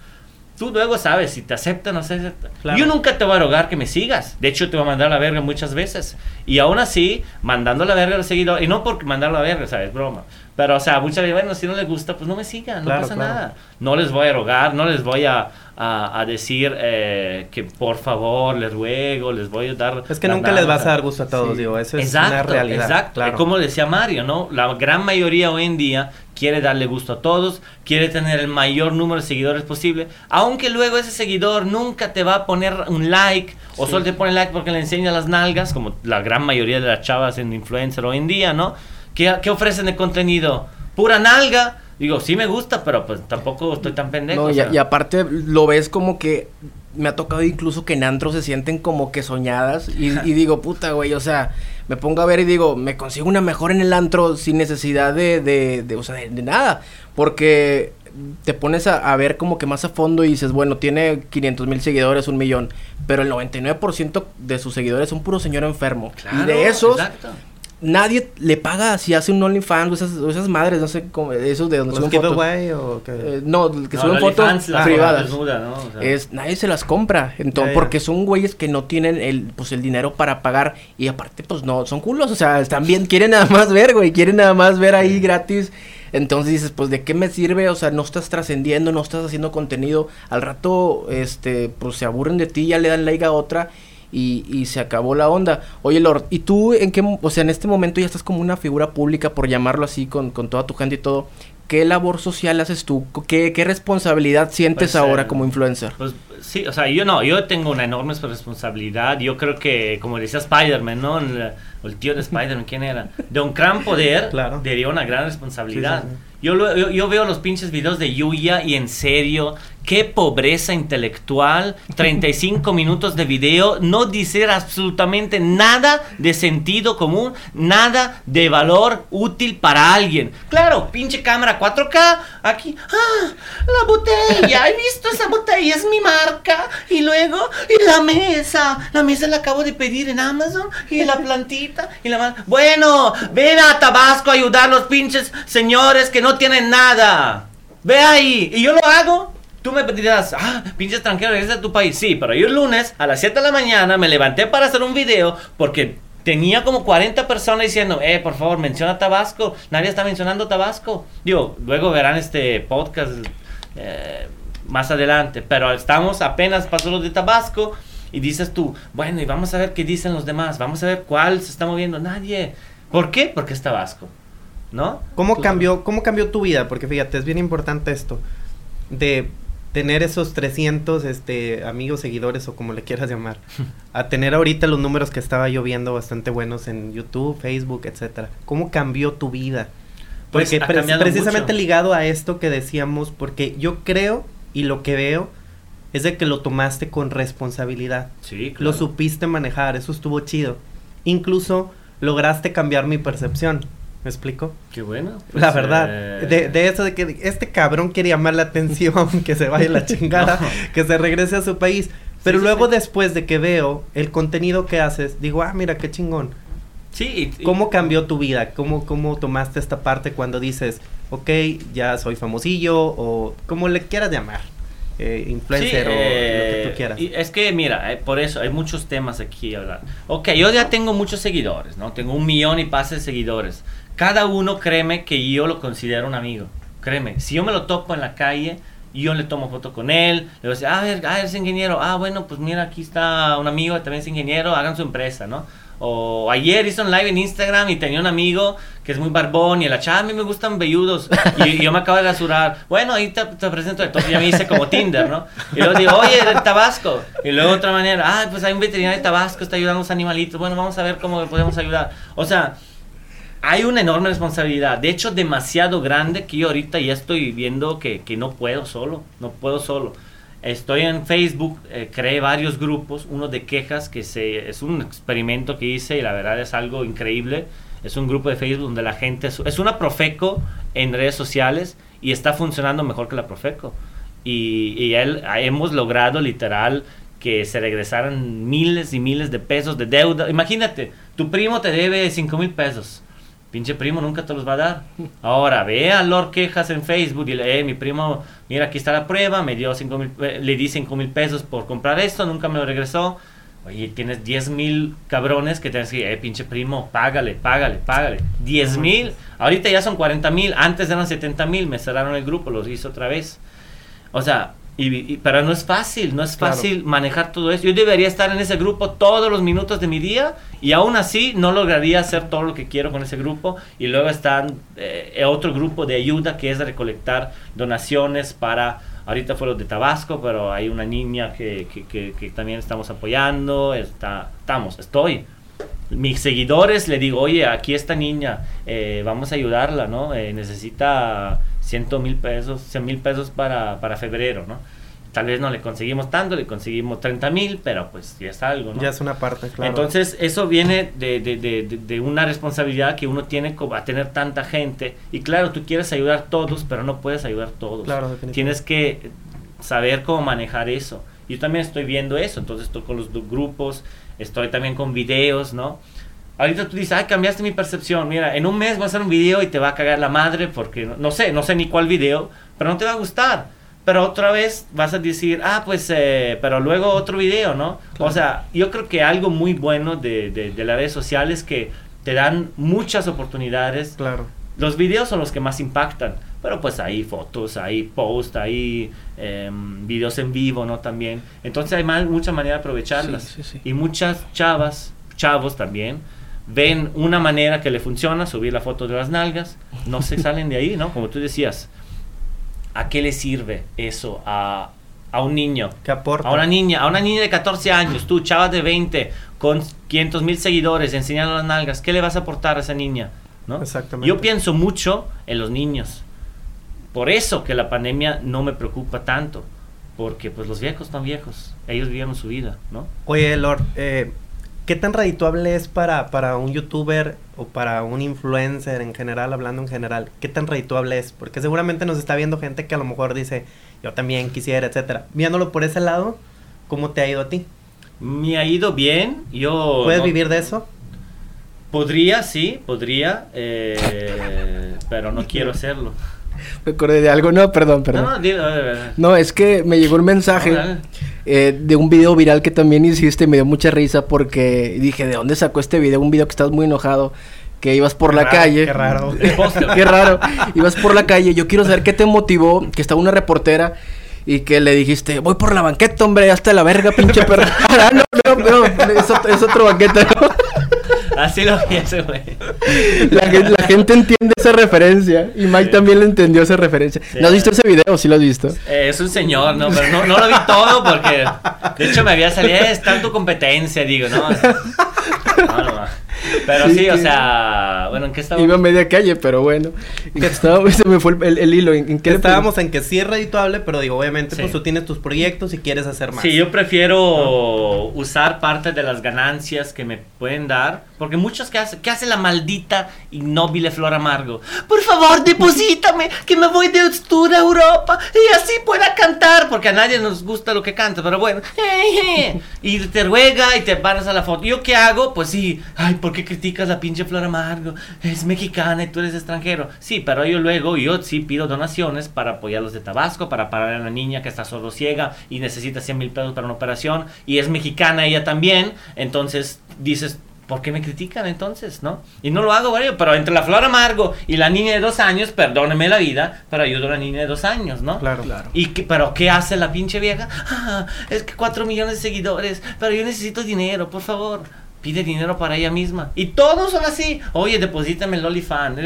Speaker 3: Tú luego sabes si te aceptan o no se aceptan. Yo nunca te voy a rogar que me sigas. De hecho, te voy a mandar a la verga muchas veces. Y aún así, mandando a la verga a los seguidores. Y no porque mandarlo a la verga, ¿sabes? Broma. Pero, o sea, muchas veces, bueno, si no les gusta, pues no me sigan. No pasa nada. No les voy a rogar, no les voy a, a, decir eh, que por favor, les ruego, les voy a dar...
Speaker 2: Es que nunca les vas a dar gusto a todos, digo, eso es una realidad.
Speaker 3: Exacto, claro. como decía Mario, ¿no? La gran mayoría hoy en día quiere darle gusto a todos, quiere tener el mayor número de seguidores posible, aunque luego ese seguidor nunca te va a poner un like o solo te pone like porque le enseña las nalgas, como la gran mayoría de las chavas en influencer hoy en día, ¿no? ¿Qué, qué ofrecen de contenido? Pura nalga Digo, sí me gusta, pero pues tampoco estoy tan pendejo.
Speaker 1: y, aparte lo ves como que me ha tocado incluso que en antro se sienten como que soñadas y, digo, puta, güey, o sea, me pongo a ver y digo, me consigo una mejor en el antro sin necesidad de, de, de o sea, de, nada, porque te pones a, a, ver como que más a fondo y dices, bueno, tiene 500 mil seguidores, un millón, pero el 99% de sus seguidores son puro señor enfermo. y de esos, nadie le paga si hace un OnlyFans o esas, esas madres, no sé, cómo, esos de donde
Speaker 2: suben fotos. o qué?
Speaker 1: Eh, no, que suben fotos privadas. es, nadie se las compra, entonces, porque son güeyes que no tienen el, pues, el dinero para pagar. Y aparte, pues no, son culos, o sea, también quieren nada más ver, güey, quieren nada más ver ahí gratis. Entonces dices, pues de qué me sirve, o sea, no estás trascendiendo, no estás haciendo contenido, al rato, este, pues se aburren de ti, ya le dan like a otra y, y, se acabó la onda. Oye, Lord, ¿y tú en qué, o sea, en este momento ya estás como una figura pública, por llamarlo así, con, con toda tu gente y todo? ¿Qué labor social haces tú? ¿Qué, qué responsabilidad sientes pues, ahora eh, como influencer?
Speaker 3: Pues sí, o sea, yo no, yo tengo una enorme responsabilidad. Yo creo que, como decía Spider-Man, ¿no? El, el, tío de Spider-Man, ¿quién era? De un gran poder, claro. daría una gran responsabilidad. Yo, yo, veo los pinches videos de Yuya y en serio, qué pobreza intelectual. 35 minutos de video, no dice absolutamente nada de sentido común, nada de valor útil para alguien. Claro, pinche cámara 4K, aquí, ah, la botella, he visto esa botella, es mi marca. Y luego, y la mesa, la mesa la acabo de pedir en Amazon, y la plantita, y la... Bueno, ven a Tabasco a ayudar a los pinches señores que no tienen nada. Ve ahí. Y yo lo hago. Tú me dirás, ah, pinche extranjero, es de tu país. Sí, pero yo el lunes a las 7 de la mañana me levanté para hacer un video porque tenía como 40 personas diciendo, eh, por favor, menciona Tabasco. Nadie está mencionando Tabasco. Digo, luego verán este podcast eh, más adelante. Pero estamos apenas pasó lo de Tabasco. Y dices tú, bueno, y vamos a ver qué dicen los demás. Vamos a ver cuál se está moviendo. Nadie. ¿Por qué? Porque es Tabasco. ¿no?
Speaker 2: ¿Cómo, cambió, ¿Cómo cambió tu vida? Porque fíjate, es bien importante esto, de tener esos 300 este, amigos, seguidores o como le quieras llamar, a tener ahorita los números que estaba yo viendo bastante buenos en YouTube, Facebook, etcétera. ¿Cómo cambió tu vida? Pues, porque precisamente ligado a esto que decíamos, porque yo creo y lo que veo es de que lo tomaste con responsabilidad.
Speaker 3: Sí,
Speaker 2: Lo supiste manejar, eso estuvo chido. Incluso lograste cambiar mi percepción. ¿Me explico?
Speaker 3: Qué bueno.
Speaker 2: Pues, la verdad. Eh, de, de, eso de que este cabrón quiere llamar la atención, que se vaya la chingada, que se regrese a su país. Pero luego después de que veo el contenido que haces, digo, ah, mira, qué chingón.
Speaker 3: Sí.
Speaker 2: ¿Cómo cambió tu vida? ¿Cómo, ¿Cómo tomaste esta parte cuando dices, ok, ya soy famosillo o como le quieras llamar? Eh, influencer o lo que tú eh, quieras.
Speaker 3: Y es que, mira, eh, por eso hay muchos temas aquí a hablar. Ok, yo ya tengo muchos seguidores, ¿no? Tengo un millón y pase de seguidores cada uno créeme que yo lo considero un amigo. Créeme, si yo me lo topo en la calle, yo le tomo foto con él, le voy a decir, ah, ver, ah, eres ingeniero, ah, bueno, pues mira, aquí está un amigo, también es ingeniero, hagan su empresa, ¿no? O ayer hizo un live en Instagram y tenía un amigo que es muy barbón y el chava, a mí me gustan velludos y, yo me acabo de rasurar. Bueno, ahí te, presento, entonces ya me hice como Tinder, ¿no? Y luego digo, oye, de Tabasco. Y luego otra manera, ah, pues hay un veterinario de Tabasco, está ayudando a los animalitos, bueno, vamos a ver cómo podemos ayudar. O sea, hay una enorme responsabilidad, de hecho demasiado grande que yo ahorita ya estoy viendo que, que no puedo solo, no puedo solo. Estoy en Facebook, eh, creé varios grupos, uno de quejas que se, es un experimento que hice y la verdad es algo increíble. Es un grupo de Facebook donde la gente es una Profeco en redes sociales y está funcionando mejor que la Profeco. Y, y él, hemos logrado literal que se regresaran miles y miles de pesos de deuda. Imagínate, tu primo te debe 5 mil pesos pinche primo nunca te los va a dar. Ahora, ve a Lord Quejas en Facebook y dile, eh, mi primo, mira, aquí está la prueba, me dio cinco mil, eh, le di 5 mil pesos por comprar esto, nunca me lo regresó. Oye, tienes 10 mil cabrones que tienes que decir, eh, pinche primo, págale, págale, págale. 10 mil, ahorita ya son 40 mil, antes eran 70 mil, me cerraron el grupo, los hice otra vez. O sea, y, pero no es fácil, no es fácil manejar todo eso. Yo debería estar en ese grupo todos los minutos de mi día y aún así no lograría hacer todo lo que quiero con ese grupo. Y luego está eh, otro grupo de ayuda que es recolectar donaciones para, ahorita fue los de Tabasco, pero hay una niña que, que, que, también estamos apoyando, está, estamos, estoy. Mis seguidores le digo, oye, aquí esta niña, eh, vamos a ayudarla, ¿no? Eh, necesita 100 mil pesos, 100 mil pesos para, para febrero, ¿no? Tal vez no le conseguimos tanto, le conseguimos 30 mil, pero pues ya es algo, ¿no?
Speaker 2: Ya es una parte, claro.
Speaker 3: Entonces, eso viene de, de, de, de, una responsabilidad que uno tiene a tener tanta gente. Y claro, tú quieres ayudar a todos, pero no puedes ayudar a todos.
Speaker 2: Claro,
Speaker 3: Tienes que saber cómo manejar eso. Yo también estoy viendo eso, entonces estoy con los grupos, estoy también con videos, ¿no? Ahorita tú dices, ay, cambiaste mi percepción. Mira, en un mes voy a hacer un video y te va a cagar la madre porque no, sé, no sé ni cuál video, pero no te va a gustar. Pero otra vez vas a decir, ah, pues, eh, pero luego otro video, ¿no? O sea, yo creo que algo muy bueno de, de, de las redes sociales es que te dan muchas oportunidades.
Speaker 2: Claro.
Speaker 3: Los videos son los que más impactan, pero pues hay fotos, hay posts, hay em, videos en vivo, ¿no? También. Entonces hay mucha manera de aprovecharlas. Y muchas chavas, chavos también, ven una manera que le funciona, subir la foto de las nalgas, no se salen de ahí, ¿no? Como tú decías, ¿a qué le sirve eso a, a un niño?
Speaker 2: ¿Qué aporta?
Speaker 3: A una niña, a una niña de 14 años, tú, chava de 20, con 500 mil seguidores, enseñando las nalgas, ¿qué le vas a aportar a esa niña? ¿no?
Speaker 2: Exactamente.
Speaker 3: Yo pienso mucho en los niños. Por eso que la pandemia no me preocupa tanto. Porque pues los viejos están viejos. Ellos vivieron su vida, ¿no?
Speaker 2: Oye, Lord, eh, ¿qué tan redituable es para, para un youtuber o para un influencer en general, hablando en general? ¿Qué tan redituable es? Porque seguramente nos está viendo gente que a lo mejor dice, yo también quisiera, etcétera. Viéndolo por ese lado, ¿cómo te ha ido a ti?
Speaker 3: Me ha ido bien. Yo
Speaker 2: ¿Puedes vivir de eso?
Speaker 3: Podría, sí, podría, eh, pero no quiero hacerlo.
Speaker 1: Me acordé de algo, no, perdón, perdón. No, es que me llegó un mensaje eh, de un video viral que también hiciste y me dio mucha risa porque dije, ¿de dónde sacó este video? Un video que estás muy enojado que ibas por la calle.
Speaker 2: Qué raro.
Speaker 1: qué raro. Ibas por la calle. Yo quiero saber qué te motivó, que estaba una reportera y que le dijiste, voy por la banqueta, hombre, hasta la verga, pinche perro. ah, no, no, no, es, otro, es otro banqueta, ¿no?
Speaker 3: Así lo pienso, güey.
Speaker 1: La, gente entiende esa referencia. Y Mike también le entendió esa referencia. ¿No has visto ese video? ¿Sí lo has visto?
Speaker 3: Eh, es un señor, ¿no? Pero no, no, lo vi todo porque... De hecho, me había salido... Eh, está en tu competencia, digo, ¿no? No, no, pero sí, o sea, bueno, ¿en qué estábamos?
Speaker 1: Iba a media calle, pero bueno. Estaba, se me fue el, hilo. ¿En, qué
Speaker 2: estábamos? En que sí es redituable, pero digo, obviamente, pues tú tienes tus proyectos y quieres hacer más.
Speaker 3: Sí, yo prefiero usar parte de las ganancias que me pueden dar. Porque muchos que hacen, ¿qué hace la maldita innoble Flor Amargo? Por favor, deposítame, que me voy de tour a Europa y así pueda cantar. Porque a nadie nos gusta lo que canta, pero bueno. y te ruega y te paras a la foto. ¿Yo qué hago? Pues sí, ay, ¿por qué criticas a pinche Flor Amargo? Es mexicana y tú eres extranjero. Sí, pero yo luego, yo sí pido donaciones para apoyar los de Tabasco, para parar a la niña que está solo ciega y necesita 100 mil pesos para una operación. Y es mexicana ella también. Entonces dices, ¿por qué me critican entonces, no? Y no lo hago, pero entre la flor amargo y la niña de dos años, perdóneme la vida, pero ayudo a la niña de dos años, ¿no?
Speaker 2: Claro, claro.
Speaker 3: ¿Y qué, pero qué hace la pinche vieja? Ah, es que cuatro millones de seguidores, pero yo necesito dinero, por favor pide dinero para ella misma. Y todos son así. Oye, deposítame el OnlyFans.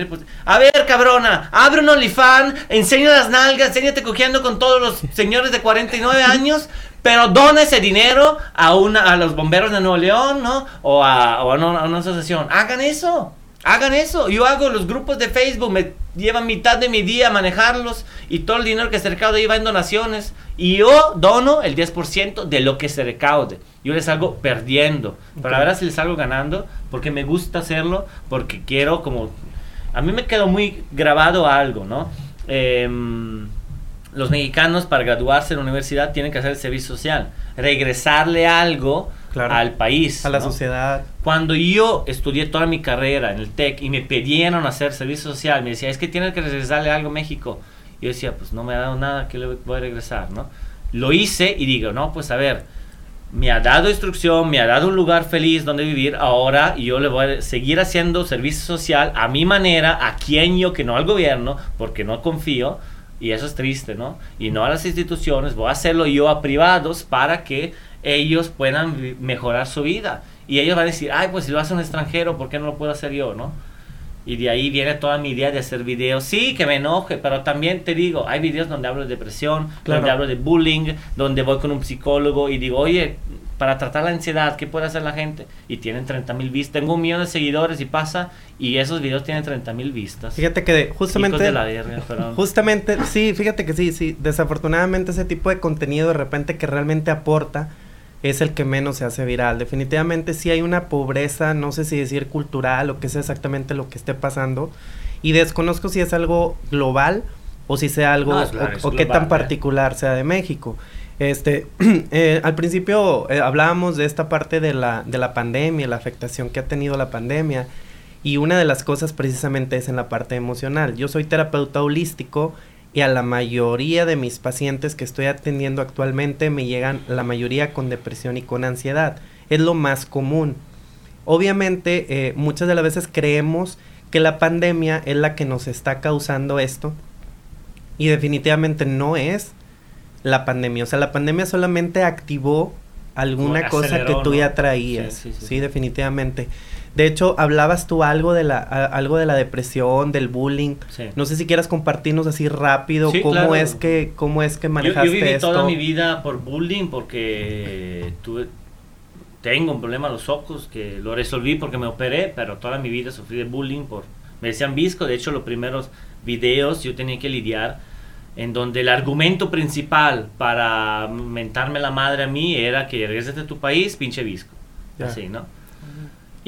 Speaker 3: A ver, cabrona, abre un OnlyFans, enseña las nalgas, enséñate cogiendo con todos los señores de 49 años, pero dona ese dinero a, una, a los bomberos de Nuevo León, ¿no? O a, o a una asociación. Hagan eso. Hagan eso. Yo hago los grupos de Facebook, me llevan mitad de mi día a manejarlos y todo el dinero que se recaude va en donaciones. Y yo dono el 10% de lo que se recaude. Yo les salgo perdiendo. Pero la verdad si les salgo ganando porque me gusta hacerlo, porque quiero como... A mí me quedó muy grabado algo, ¿no? Em, los mexicanos para graduarse en la universidad tienen que hacer el servicio social. Regresarle algo al país.
Speaker 2: A la sociedad.
Speaker 3: Cuando yo estudié toda mi carrera en el TEC y me pidieron hacer servicio social, me decía, es que tienes que regresarle algo a México. Yo decía, pues no me ha dado nada, que le voy a regresar, ¿no? Lo hice y digo, no, pues a ver, me ha dado instrucción, me ha dado un lugar feliz donde vivir, ahora yo le voy a seguir haciendo servicio social a mi manera, a quien yo, que no al gobierno, porque no confío, y eso es triste, ¿no? Y no a las instituciones, voy a hacerlo yo a privados para que ellos puedan mejorar su vida. Y ellos van a decir, ay, pues si lo hace un extranjero, ¿por qué no lo puedo hacer yo, no? Y de ahí viene toda mi idea de hacer videos. Sí, que me enoje, pero también te digo, hay videos donde hablo de depresión, donde hablo de bullying, donde voy con un psicólogo y digo, oye, para tratar la ansiedad, ¿qué puede hacer la gente? Y tienen 30 mil vistas. Tengo un millón de seguidores y pasa, y esos videos tienen 30 mil vistas.
Speaker 2: Fíjate que justamente... justamente, sí, fíjate que sí, sí. Desafortunadamente ese tipo de contenido de repente que realmente aporta es el que menos se hace viral. Definitivamente sí hay una pobreza, no sé si decir cultural o qué es exactamente lo que esté pasando. Y desconozco si es algo global o si sea algo o, qué tan ¿eh? particular sea de México. Este, eh, al principio eh, hablábamos de esta parte de la, de la pandemia, la afectación que ha tenido la pandemia. Y una de las cosas precisamente es en la parte emocional. Yo soy terapeuta holístico y a la mayoría de mis pacientes que estoy atendiendo actualmente me llegan la mayoría con depresión y con ansiedad. Es lo más común. Obviamente eh, muchas de las veces creemos que la pandemia es la que nos está causando esto y definitivamente no es la pandemia. O sea, la pandemia solamente activó alguna cosa que tú ya traías. sí, definitivamente. De hecho, hablabas tú algo de la, algo de la depresión, del bullying. No sé si quieras compartirnos así rápido cómo es que cómo es que manejaste
Speaker 3: yo, yo viví toda mi vida por bullying porque tuve tengo un problema en los ojos que lo resolví porque me operé, pero toda mi vida sufrí de bullying por me decían visco, de hecho los primeros videos yo tenía que lidiar en donde el argumento principal para mentarme la madre a mí era que regreses de tu país, pinche visco. Así, ¿no?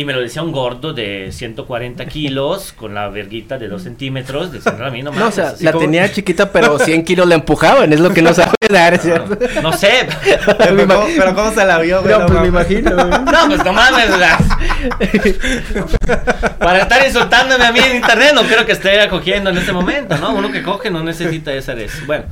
Speaker 3: Y me lo decía un gordo de 140 kilos, con la verguita de 2 centímetros, diciendo a mí no
Speaker 1: No, o sea, la tenía chiquita, pero 100 kilos la empujaban, es lo que no sabe dar,
Speaker 3: ¿cierto? No, sé.
Speaker 2: pero, ¿cómo, se la vio?
Speaker 1: No, pues me imagino.
Speaker 3: No, pues no mames, Para estar insultándome a mí en internet, no creo que esté cogiendo en este momento, ¿no? Uno que coge no necesita hacer eso. Bueno,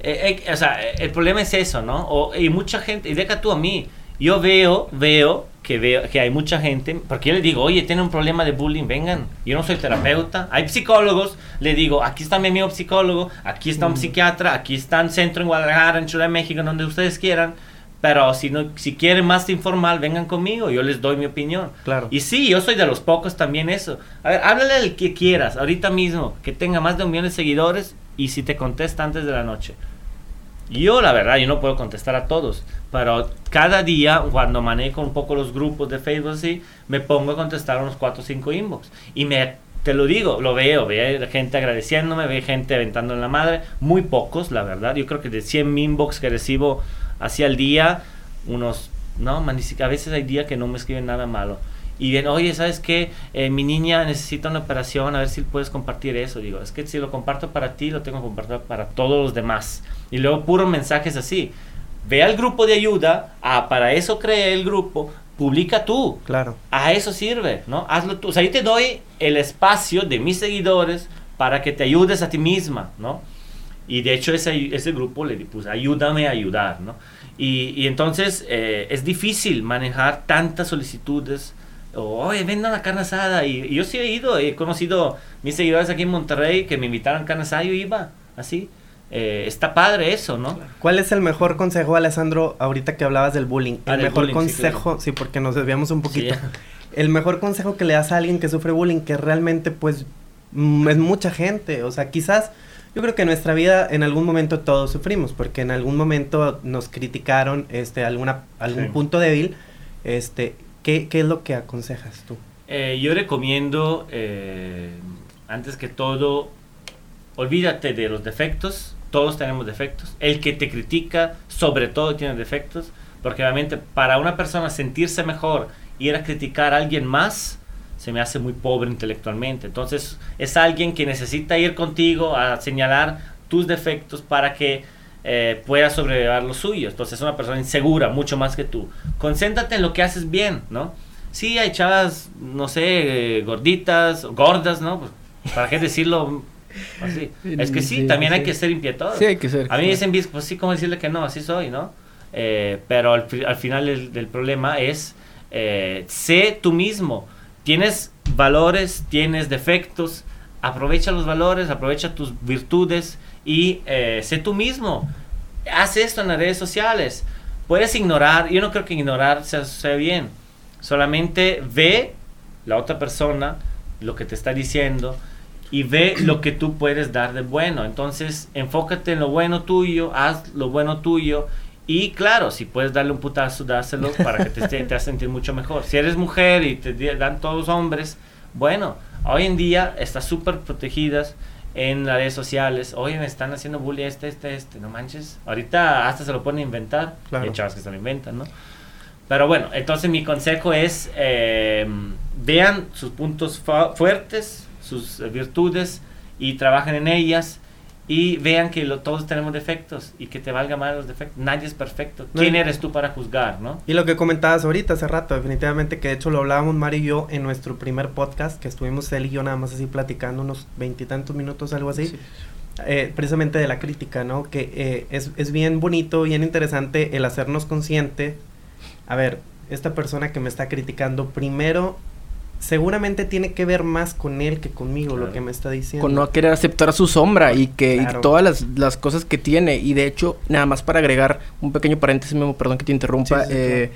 Speaker 3: eh, eh, o sea, el problema es eso, ¿no? O, y mucha gente, y deja tú a mí, yo veo, veo que veo que hay mucha gente, porque yo le digo, oye, tiene un problema de bullying, vengan. Yo no soy terapeuta. Hay psicólogos, le digo, aquí está mi amigo psicólogo, aquí está un psiquiatra, aquí está un centro en Guadalajara, en Ciudad de México, donde ustedes quieran. Pero si no, si quieren más informal, vengan conmigo, yo les doy mi opinión.
Speaker 2: Claro.
Speaker 3: Y sí, yo soy de los pocos también eso. A ver, háblale al que quieras, ahorita mismo, que tenga más de un millón de seguidores y si te contesta antes de la noche. Yo, la verdad, yo no puedo contestar a todos, pero cada día, cuando manejo un poco los grupos de Facebook así, me pongo a contestar unos 4 o 5 inbox. Y me, te lo digo, lo veo, veo gente agradeciéndome, veo gente aventando en la madre, muy pocos, la verdad. Yo creo que de 100 inbox que recibo hacia el día, unos, no, a veces hay días que no me escriben nada malo. Y bien, oye, ¿sabes qué? Eh, mi niña necesita una operación, a ver si puedes compartir eso. Digo, es que si lo comparto para ti, lo tengo que compartir para todos los demás. Y luego puros mensajes así. Ve al grupo de ayuda, ah, para eso creé el grupo, publica tú.
Speaker 2: Claro.
Speaker 3: A eso sirve, ¿no? Hazlo tú. O sea, ahí te doy el espacio de mis seguidores para que te ayudes a ti misma, ¿no? Y de hecho ese, ese grupo le puse, ayúdame a ayudar, ¿no? Y, y entonces eh, es difícil manejar tantas solicitudes oye, venda una carne asada. Y, yo sí he ido, he conocido mis seguidores aquí en Monterrey que me invitaron a carne asada, yo iba, así. Eh, está padre eso, ¿no?
Speaker 2: ¿Cuál es el mejor consejo, Alessandro, ahorita que hablabas del bullying? Ah, el mejor consejo, sí, porque nos desviamos un poquito. El mejor consejo que le das a alguien que sufre bullying, que realmente, pues, mm, es mucha gente. O sea, quizás, yo creo que en nuestra vida en algún momento todos sufrimos, porque en algún momento nos criticaron, este, alguna, algún punto débil, este, ¿Qué, es lo que aconsejas tú?
Speaker 3: Eh, yo recomiendo, eh, antes que todo, olvídate de los defectos. Todos tenemos defectos. El que te critica, sobre todo, tiene defectos. Porque obviamente para una persona sentirse mejor, ir a criticar a alguien más, se me hace muy pobre intelectualmente. Entonces es alguien que necesita ir contigo a señalar tus defectos para que eh, pueda sobrellevar los suyos. Entonces es una persona insegura, mucho más que tú. Concéntrate en lo que haces bien, ¿no? Sí, hay chavas, no sé, gorditas, gordas, ¿no? Pues, ¿Para qué decirlo así? Es que sí, también hay que ser impietoso.
Speaker 1: Sí, hay que ser.
Speaker 3: A mí me dicen, pues sí, ¿cómo decirle que no? Así soy, ¿no? Eh, pero al, final del problema es, eh, sé tú mismo. Tienes valores, tienes defectos, aprovecha los valores, aprovecha tus virtudes y eh, sé tú mismo. Haz esto en las redes sociales. Puedes ignorar, yo no creo que ignorar sea, sea bien. Solamente ve la otra persona, lo que te está diciendo, y ve lo que tú puedes dar de bueno. Entonces, enfócate en lo bueno tuyo, haz lo bueno tuyo. Y claro, si puedes darle un putazo, dáselo para que te, te, te sentir mucho mejor. Si eres mujer y te dan todos hombres, bueno, hoy en día estás súper protegidas en las redes sociales, oye, me están haciendo bullying este, este, este, no manches. Ahorita hasta se lo pueden inventar. Hay chavas que se lo inventan, ¿no? Pero bueno, entonces mi consejo es, em, vean sus puntos fuertes, sus virtudes y trabajen en ellas y vean que todos tenemos defectos y que te valga más los defectos. Nadie es perfecto. ¿Quién eres tú para juzgar, no?
Speaker 2: Y lo que comentabas ahorita hace rato, definitivamente que de hecho lo hablábamos Mari y yo en nuestro primer podcast, que estuvimos él y yo nada más así platicando unos veintitantos minutos, algo así. Eh, precisamente de la crítica, ¿no? Que eh, es, es bien bonito, bien interesante el hacernos consciente. A ver, esta persona que me está criticando, primero seguramente tiene que ver más con él que conmigo lo que me está diciendo.
Speaker 1: Con no querer aceptar su sombra y que todas las, las, cosas que tiene. Y de hecho, nada más para agregar un pequeño paréntesis, mismo, perdón que te interrumpa. eh,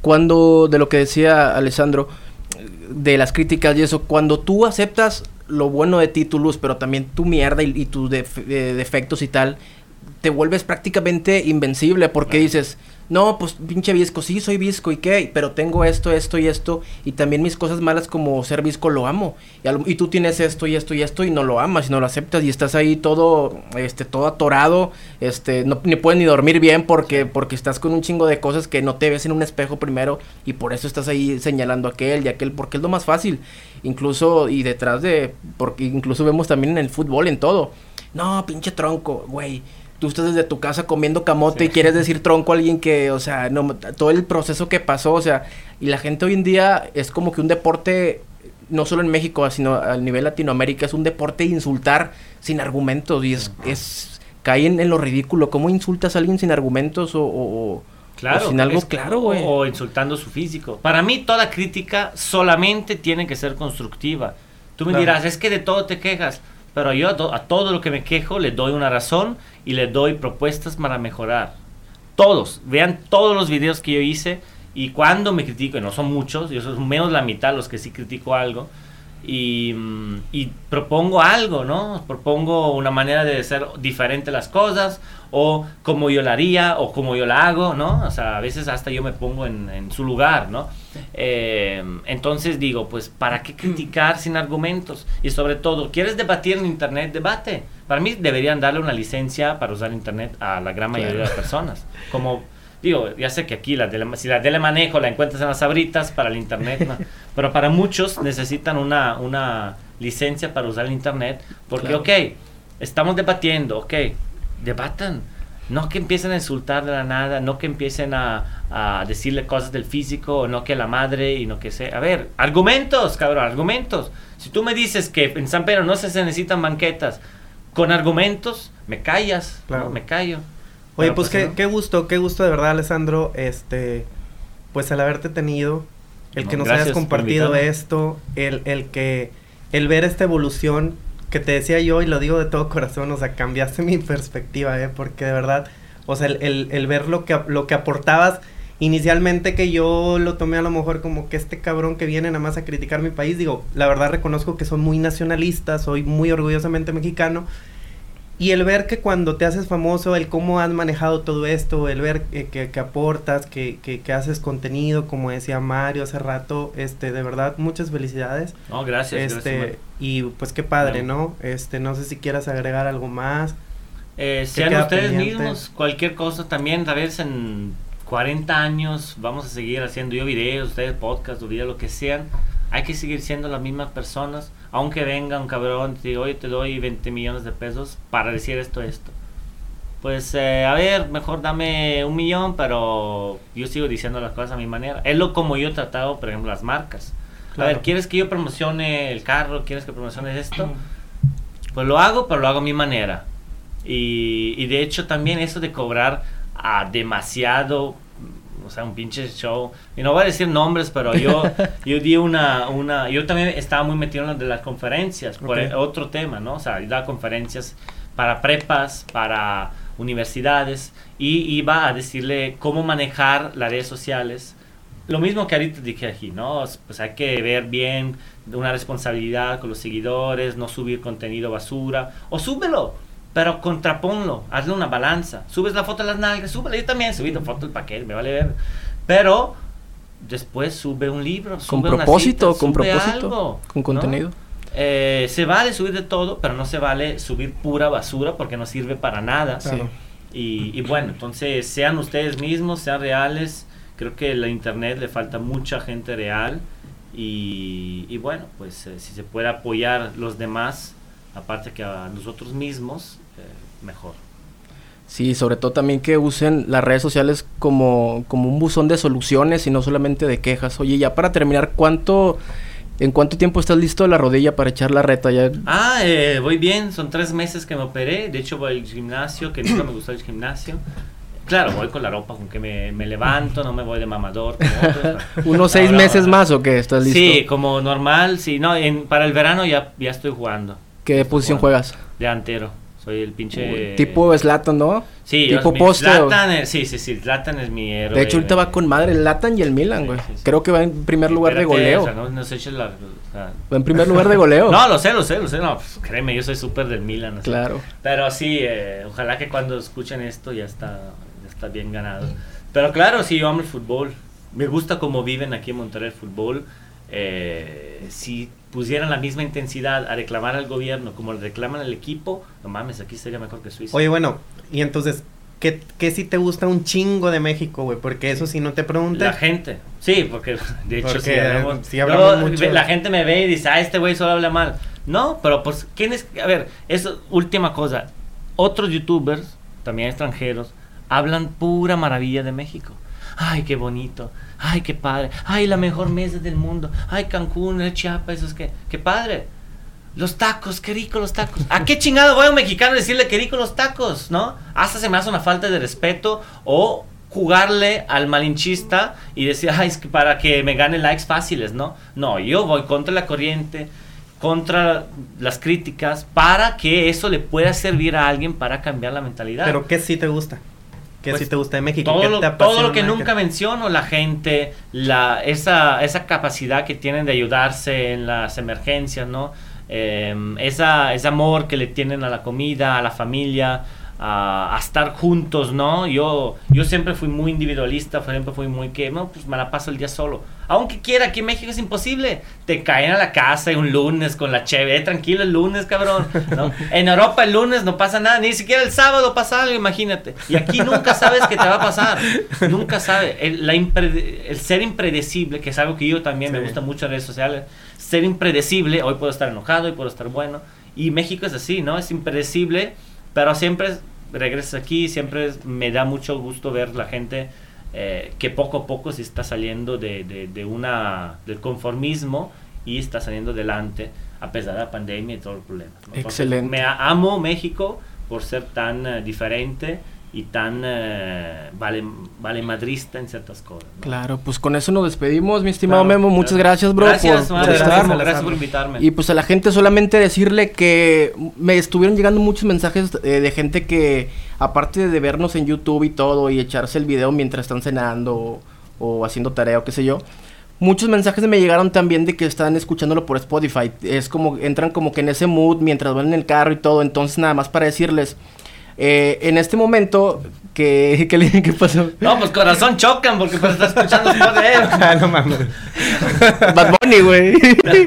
Speaker 1: Cuando, de lo que decía Alessandro, de las críticas y eso, cuando tú aceptas lo bueno de ti, tu luz, pero también tu mierda y, tus eh, defectos y tal, te vuelves prácticamente invencible porque dices no, pues pinche visco, sí soy visco y qué, pero tengo esto, esto y esto, y también mis cosas malas como ser visco lo amo, y, tú tienes esto y esto y esto y no lo amas y no lo aceptas y estás ahí todo, este, todo atorado, este, no ni puedes ni dormir bien porque, porque estás con un chingo de cosas que no te ves en un espejo primero y por eso estás ahí señalando a aquel y aquel, porque es lo más fácil, incluso y detrás de, porque incluso vemos también en el fútbol, en todo, no, pinche tronco, güey tú estás desde tu casa comiendo camote y quieres decir tronco a alguien que, o sea, no, todo el proceso que pasó, o sea, y la gente hoy en día es como que un deporte, no solo en México, sino a nivel Latinoamérica, es un deporte de insultar sin argumentos y es, es cae en, lo ridículo. ¿Cómo insultas a alguien sin argumentos o,
Speaker 3: Claro,
Speaker 1: sin algo claro, güey.
Speaker 3: O insultando su físico. Para mí, toda crítica solamente tiene que ser constructiva. Tú me dirás, es que de todo te quejas pero yo a, todo lo que me quejo le doy una razón y le doy propuestas para mejorar. Todos, vean todos los videos que yo hice y cuando me critico, y no son muchos, yo soy menos la mitad los que sí critico algo, y, y, propongo algo, ¿no? Propongo una manera de hacer diferente las cosas, o como yo la haría, o como yo la hago, ¿no? O sea, a veces hasta yo me pongo en, en su lugar, ¿no? Eh, entonces digo, pues, ¿para qué criticar sin argumentos? Y sobre todo, ¿quieres debatir en Internet? Debate. Para mí deberían darle una licencia para usar Internet a la gran mayoría de personas. Como digo, ya sé que aquí la si la telemanejo la encuentras en las abritas para el internet, pero para muchos necesitan una, una licencia para usar el internet, porque, ok, estamos debatiendo, ok, debatan. No que empiecen a insultar de la nada, no que empiecen a, a decirle cosas del físico, no que la madre y no que sea. A ver, argumentos, cabrón, argumentos. Si tú me dices que en San Pedro no se necesitan banquetas, con argumentos, me callas, me callo.
Speaker 2: Oye, pues, pues qué, gusto, qué gusto de verdad, Alessandro, este, pues el haberte tenido, el que nos hayas compartido esto, el, el que, el ver esta evolución que te decía yo y lo digo de todo corazón, o sea, cambiaste mi perspectiva, eh, porque de verdad, o sea, el, el, ver lo que, lo que aportabas, inicialmente que yo lo tomé a lo mejor como que este cabrón que viene nada más a criticar mi país, digo, la verdad reconozco que soy muy nacionalista, soy muy orgullosamente mexicano, y el ver que cuando te haces famoso, el cómo has manejado todo esto, el ver que, que, aportas, que, que, haces contenido, como decía Mario hace rato, este, de verdad, muchas felicidades.
Speaker 3: No, gracias.
Speaker 2: Este, y pues qué padre, ¿no? Este, no sé si quieras agregar algo más.
Speaker 3: Eh, sean ustedes mismos, cualquier cosa también, tal vez en 40 años vamos a seguir haciendo yo videos, ustedes podcast o videos, lo que sean. Hay que seguir siendo las mismas personas aunque venga un cabrón y diga, oye, te doy 20 millones de pesos para decir esto, esto. Pues, eh, a ver, mejor dame un millón, pero yo sigo diciendo las cosas a mi manera. Es lo como yo he tratado, por ejemplo, las marcas. A ver, ¿quieres que yo promocione el carro? ¿Quieres que promocione esto? Pues lo hago, pero lo hago a mi manera. Y, y de hecho también eso de cobrar a demasiado o sea, un pinche show. Y no voy a decir nombres, pero yo, yo di una, una, yo también estaba muy metido en lo de las conferencias, por otro tema, ¿no? O sea, yo daba conferencias para prepas, para universidades, y iba a decirle cómo manejar las redes sociales. Lo mismo que ahorita dije aquí, ¿no? Pues hay que ver bien una responsabilidad con los seguidores, no subir contenido basura, o súbelo, pero contraponlo, hazle una balanza. Subes la foto de las nalgas, súbela. Yo también subí la foto del paquete, me vale ver. Pero después sube un libro,
Speaker 1: con propósito, con propósito, con contenido.
Speaker 3: Eh, se vale subir de todo, pero no se vale subir pura basura porque no sirve para nada. Y, bueno, entonces sean ustedes mismos, sean reales. Creo que la internet le falta mucha gente real. Y, bueno, pues eh, si se puede apoyar los demás aparte que a nosotros mismos, mejor.
Speaker 1: Sí, sobre todo también que usen las redes sociales como, como un buzón de soluciones y no solamente de quejas. Oye, ya para terminar, ¿cuánto, ¿en cuánto tiempo estás listo de la rodilla para echar la reta? Ya?
Speaker 3: Ah, eh, voy bien, son tres meses que me operé. De hecho, voy al gimnasio, que nunca me gustó el gimnasio. Claro, voy con la ropa con que me, me levanto, no me voy de mamador.
Speaker 1: ¿Unos seis meses más o qué? ¿Estás listo?
Speaker 3: Sí, como normal, sí. No, en, para el verano ya, ya estoy jugando.
Speaker 1: ¿Qué posición juegas?
Speaker 3: Delantero. Soy el pinche.
Speaker 1: Tipo Slatan, ¿no?
Speaker 3: Sí,
Speaker 1: tipo
Speaker 3: poste. Zlatan, sí, sí, sí. Zlatan es mi héroe.
Speaker 1: De hecho, ahorita va con madre el Latan y el Milan, güey. Creo que va en primer lugar de goleo.
Speaker 3: no, no se la,
Speaker 1: Va en primer lugar de goleo.
Speaker 3: no, lo sé, lo sé, lo sé. No, pues, créeme, yo soy súper del Milan.
Speaker 1: Claro.
Speaker 3: Pero sí, eh, ojalá que cuando escuchen esto ya está, ya está bien ganado. Pero claro, sí, yo amo el fútbol. Me gusta cómo viven aquí en Monterrey el fútbol. Eh, si pusieran la misma intensidad a reclamar al gobierno como le reclaman al equipo, no mames, aquí sería mejor que Suiza.
Speaker 2: Oye, bueno, y entonces, ¿qué, qué si te gusta un chingo de México, güey? Porque eso si no te preguntas.
Speaker 3: La gente, sí, porque de hecho si hablamos, mucho. La gente me ve y dice, ah, este güey solo habla mal. No, pero pues, ¿quién es? A ver, eso, última cosa. Otros youtubers, también extranjeros, hablan pura maravilla de México. Ay, qué bonito ay, qué padre, ay, la mejor mesa del mundo, ay, Cancún, el Chiapas, eso es que, qué padre. Los tacos, qué rico los tacos. ¿A qué chingado voy a un mexicano a decirle qué rico los tacos, no? Hasta se me hace una falta de respeto o jugarle al malinchista y decir, ay, es que para que me gane likes fáciles, ¿no? No, yo voy contra la corriente, contra las críticas, para que eso le pueda servir a alguien para cambiar la mentalidad.
Speaker 2: Pero ¿qué sí te gusta? ¿Qué pues, te gusta de México?
Speaker 3: Todo, lo, todo lo que nunca menciono, la gente, la, esa, esa capacidad que tienen de ayudarse en las emergencias, ¿no? Em, esa, ese amor que le tienen a la comida, a la familia, a, estar juntos, ¿no? Yo, yo siempre fui muy individualista, siempre fui muy que, no, pues me la paso el día solo. Aunque quiera, aquí en México es imposible. Te caen a la casa un lunes con la cheve, eh, tranquilo el lunes, cabrón. ¿no? En Europa el lunes no pasa nada, ni siquiera el sábado pasa algo, imagínate. Y aquí nunca sabes qué te va a pasar. Nunca sabes. El, el ser impredecible, que es algo que yo también me gusta mucho en redes sociales, ser impredecible, hoy puedo estar enojado, hoy puedo estar bueno. Y México es así, ¿no? Es impredecible pero siempre regresas aquí, siempre me da mucho gusto ver la gente eh, que poco a poco se está saliendo de, de, una, del conformismo y está saliendo adelante a pesar de la pandemia y todo el problema.
Speaker 1: Excelente.
Speaker 3: Me amo México por ser tan eh, diferente y tan eh, vale, vale madrista en ciertas cosas.
Speaker 1: Claro, pues con eso nos despedimos, mi estimado Memo. Muchas gracias, bro,
Speaker 3: gracias, por, estar. Gracias, por invitarme.
Speaker 1: Y pues a la gente solamente decirle que me estuvieron llegando muchos mensajes eh, de gente que, aparte de vernos en YouTube y todo, y echarse el video mientras están cenando o, haciendo tarea o qué sé yo, muchos mensajes me llegaron también de que están escuchándolo por Spotify. Es como, entran como que en ese mood mientras van en el carro y todo. Entonces, nada más para decirles eh, en este momento, ¿qué, qué, ¿qué pasó?
Speaker 3: No, pues corazón chocan porque pues estás escuchando él.
Speaker 1: ah, no mames. Bad Bunny, güey.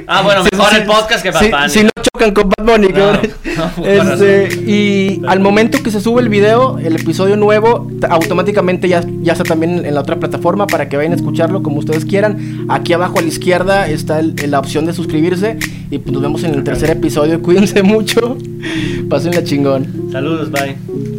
Speaker 3: Ah, bueno, mejor el podcast que Bad Bunny.
Speaker 1: Si, no chocan con Bad Bunny, no, este, y al momento que se sube el video, el episodio nuevo, automáticamente ya, ya está también en la otra plataforma para que vayan a escucharlo como ustedes quieran. Aquí abajo a la izquierda está la opción de suscribirse. Y pues nos vemos en el tercer episodio. Cuídense mucho. Pasen la chingón.
Speaker 3: Saludos, bye.